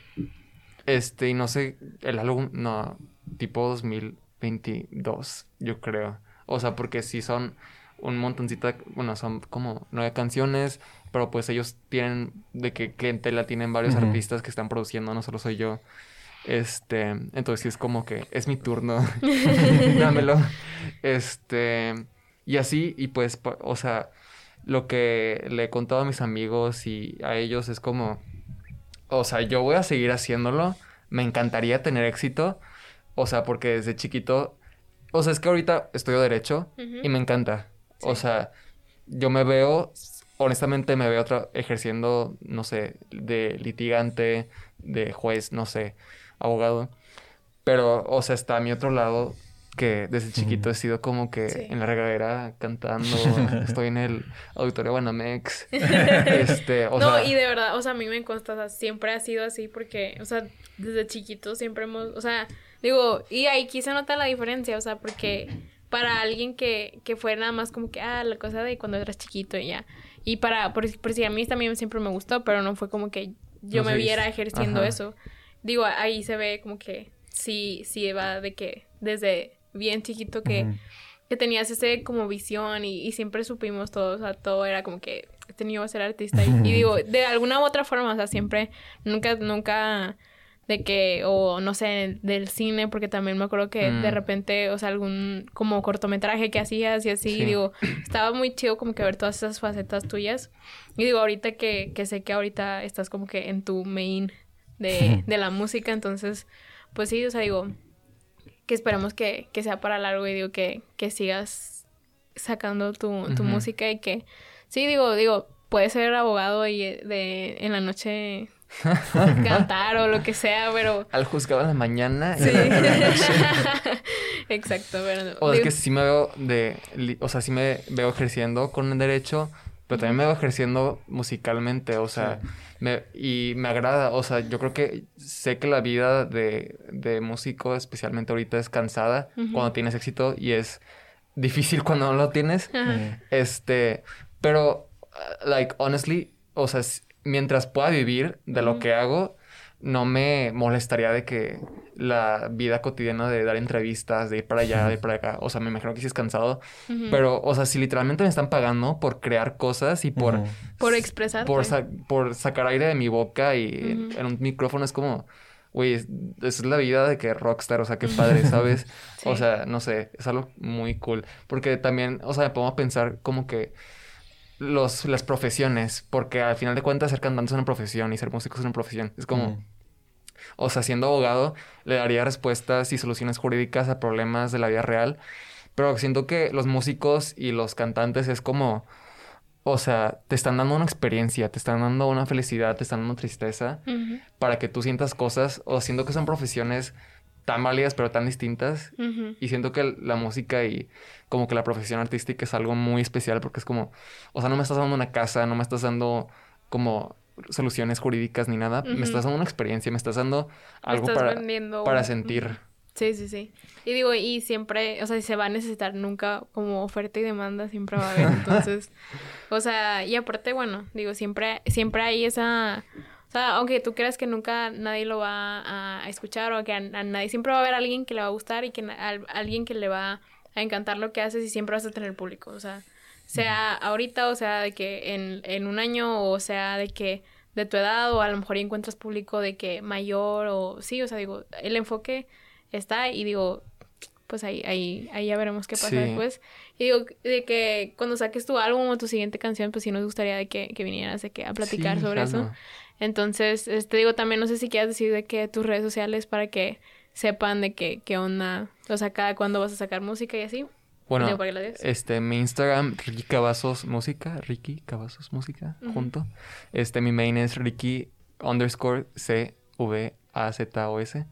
este, y no sé, el álbum, no, tipo 2022, yo creo. O sea, porque sí son un montoncito, de- bueno, son como nueve canciones, pero pues ellos tienen, de que clientela tienen varios artistas que están produciendo, no solo soy yo. Este, entonces sí es como que es mi turno, dámelo. Este, y así, y pues, o sea, lo que le he contado a mis amigos y a ellos es como, o sea, yo voy a seguir haciéndolo, me encantaría tener éxito, o sea, porque desde chiquito, o sea, es que ahorita estudio derecho y me encanta, o sea, yo me veo, honestamente me veo otra, ejerciendo, no sé, de litigante, de juez, no sé, abogado, pero, o sea, está a mi otro lado que desde chiquito he sido como que Sí. en la regadera cantando, estoy en el auditorio Banamex, este, o no, sea, y de verdad, o sea, a mí me consta, o sea, siempre ha sido así porque, o sea, desde chiquito siempre hemos, o sea, digo, y ahí quise notar la diferencia, o sea, porque para alguien que, que fue nada más como que, ah, la cosa de cuando eras chiquito y ya. Y para, por, por si a mí también siempre me gustó, pero no fue como que yo No me viera ejerciendo ajá. eso. Digo, ahí se ve como que sí, sí va de que desde bien chiquito que, que tenías ese como visión y, y siempre supimos todos, o sea, todo era como que he tenido que ser artista y, y digo, de alguna u otra forma, o sea, siempre, nunca, nunca de que, o no sé, del cine, porque también me acuerdo que de Mm. repente, o sea, algún como cortometraje que hacías y así, Sí. digo, estaba muy chido como que ver todas esas facetas tuyas. Y digo, ahorita que, que sé que ahorita estás como que en tu main de, de la música, entonces, pues sí, o sea, digo, que esperemos que, que sea para largo y digo que, que sigas sacando tu, tu música y que, sí, digo, digo, puedes ser abogado y eh, de, en la noche cantar o lo que sea, pero... al juzgado en la mañana. Sí. Exacto, pero... O es digo- que sí me veo de, o sea, sí me veo ejerciendo con el derecho, pero también me veo ejerciendo musicalmente, o sea, me, y me agrada, o sea, yo creo que sé que la vida de, de músico, especialmente ahorita, es cansada cuando tienes éxito y es difícil cuando no lo tienes. Este, pero, like, honestly, o sea, mientras pueda vivir de lo que hago, no me molestaría de que la vida cotidiana de dar entrevistas, de ir para allá, de ir para acá, o sea, me imagino que sí es cansado, pero, o sea, si literalmente me están pagando por crear cosas y por... Por expresarte. Por, sa- por sacar aire de mi boca y en- un micrófono es como... Güey, es- es la vida de que rockstar, o sea, qué padre, ¿sabes? O sea, no sé, es algo muy cool. Porque también, o sea, me pongo a pensar como que los, las profesiones, porque al final de cuentas ser cantante es una profesión y ser músico es una profesión. Es como. O sea, siendo abogado, le daría respuestas y soluciones jurídicas a problemas de la vida real. Pero siento que los músicos y los cantantes es como, o sea, te están dando una experiencia, te están dando una felicidad, te están dando tristeza para que tú sientas cosas. O siento que son profesiones tan válidas pero tan distintas. Y siento que la música y como que la profesión artística es algo muy especial porque es como, o sea, no me estás dando una casa, no me estás dando como soluciones jurídicas ni nada, me estás dando una experiencia, me estás dando algo estás para, vendiendo para sentir. Sí, sí, sí. Y digo, y siempre, o sea, se va a necesitar nunca como oferta y demanda, siempre va a haber. Entonces, o sea, y aparte, bueno, digo, siempre, siempre hay esa, o sea, aunque tú creas que nunca nadie lo va a escuchar o que a, nadie, siempre va a haber alguien que le va a gustar y que a, alguien que le va a encantar lo que haces y siempre vas a tener público, o sea, sea ahorita, o sea, de que en, en un año, o sea, de que de tu edad o a lo mejor encuentras público de que mayor o sí, o sea, digo, el enfoque está y digo, pues ahí, ahí, ahí ya veremos qué pasa después. Y digo, de que cuando saques tu álbum o tu siguiente canción, pues sí nos gustaría de que, que vinieras de que a platicar sobre eso. Entonces, te este, digo, también no sé si quieres decir de que tus redes sociales para que sepan de que, qué onda, o sea, cada cuándo vas a sacar música y así. Bueno, este, mi Instagram, Ricky Cavazos Música, Ricky Cavazos Música, junto. Este, mi main es Ricky underscore C V A Z O S.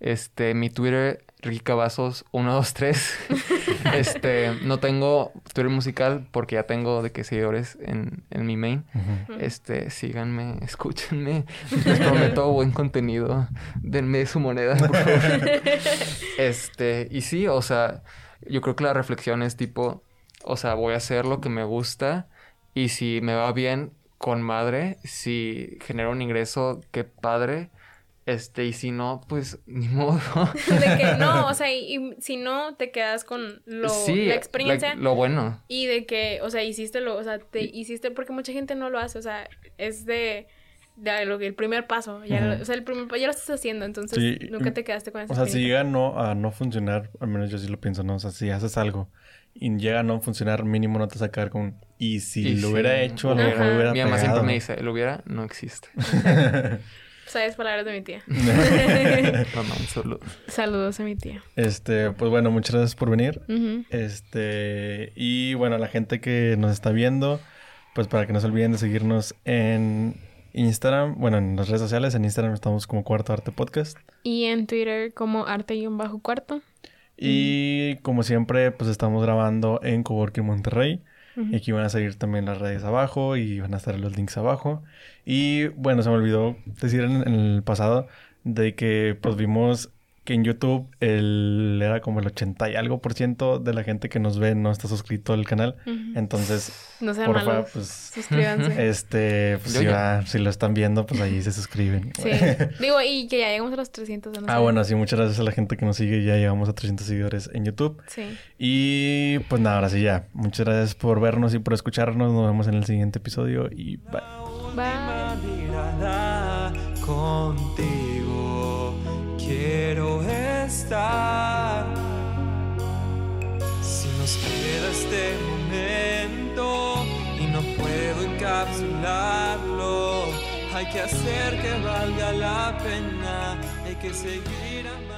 Este, mi Twitter, Ricky Cavazos 123. este, no tengo Twitter musical porque ya tengo de que seguidores en, en mi main. Este, síganme, escúchenme. Les prometo buen contenido. Denme su moneda, por favor. este, y sí, o sea, yo creo que la reflexión es tipo, o sea, voy a hacer lo que me gusta y si me va bien, con madre, si genero un ingreso, qué padre. Este, y si no, pues ni modo. De que no, o sea, y, si no, te quedas con lo, la experiencia. lo bueno. Y de que, o sea, hiciste lo, o sea, te hiciste, porque mucha gente no lo hace, o sea, es de, de lo que el primer paso, ya, o sea, el primer ya lo estás haciendo, entonces nunca te quedaste con eso. O sea, si llega no, a no funcionar, al menos yo sí lo pienso, ¿no? O sea, si haces algo y llega a no funcionar, mínimo no te vas a quedar con, y si lo hubiera hecho, lo hubiera Mi mamá siempre me dice, lo hubiera, no existe. Sabes palabras de mi tía. Un. Saludos a mi tía. Este, pues bueno, muchas gracias por venir. Este, y bueno, a la gente que nos está viendo, pues para que no se olviden de seguirnos en Instagram, bueno, en las redes sociales, en Instagram estamos como Cuarto Arte Podcast. Y en Twitter como Arte-Cuarto. Y como siempre, pues estamos grabando en Coworking Monterrey. Y aquí van a salir también las redes abajo y van a estar los links abajo. Y bueno, se me olvidó decir en, en el pasado de que pues vimos que en YouTube el, era como el 80 y algo por ciento de la gente que nos ve no está suscrito al canal. Entonces, no por favor, pues suscríbanse. Este, pues si, si, lo están viendo, pues ahí se suscriben. Sí. Digo, y que ya llegamos a los 300. ah, bueno, sí, muchas gracias a la gente que nos sigue. Ya llegamos a 300 seguidores en YouTube. Sí. Y pues nada, ahora sí ya. Muchas gracias por vernos y por escucharnos. Nos vemos en el siguiente episodio y bye. Bye. Quiero estar. Si nos queda este momento y no puedo encapsularlo, hay que hacer que valga la pena, hay que seguir amando.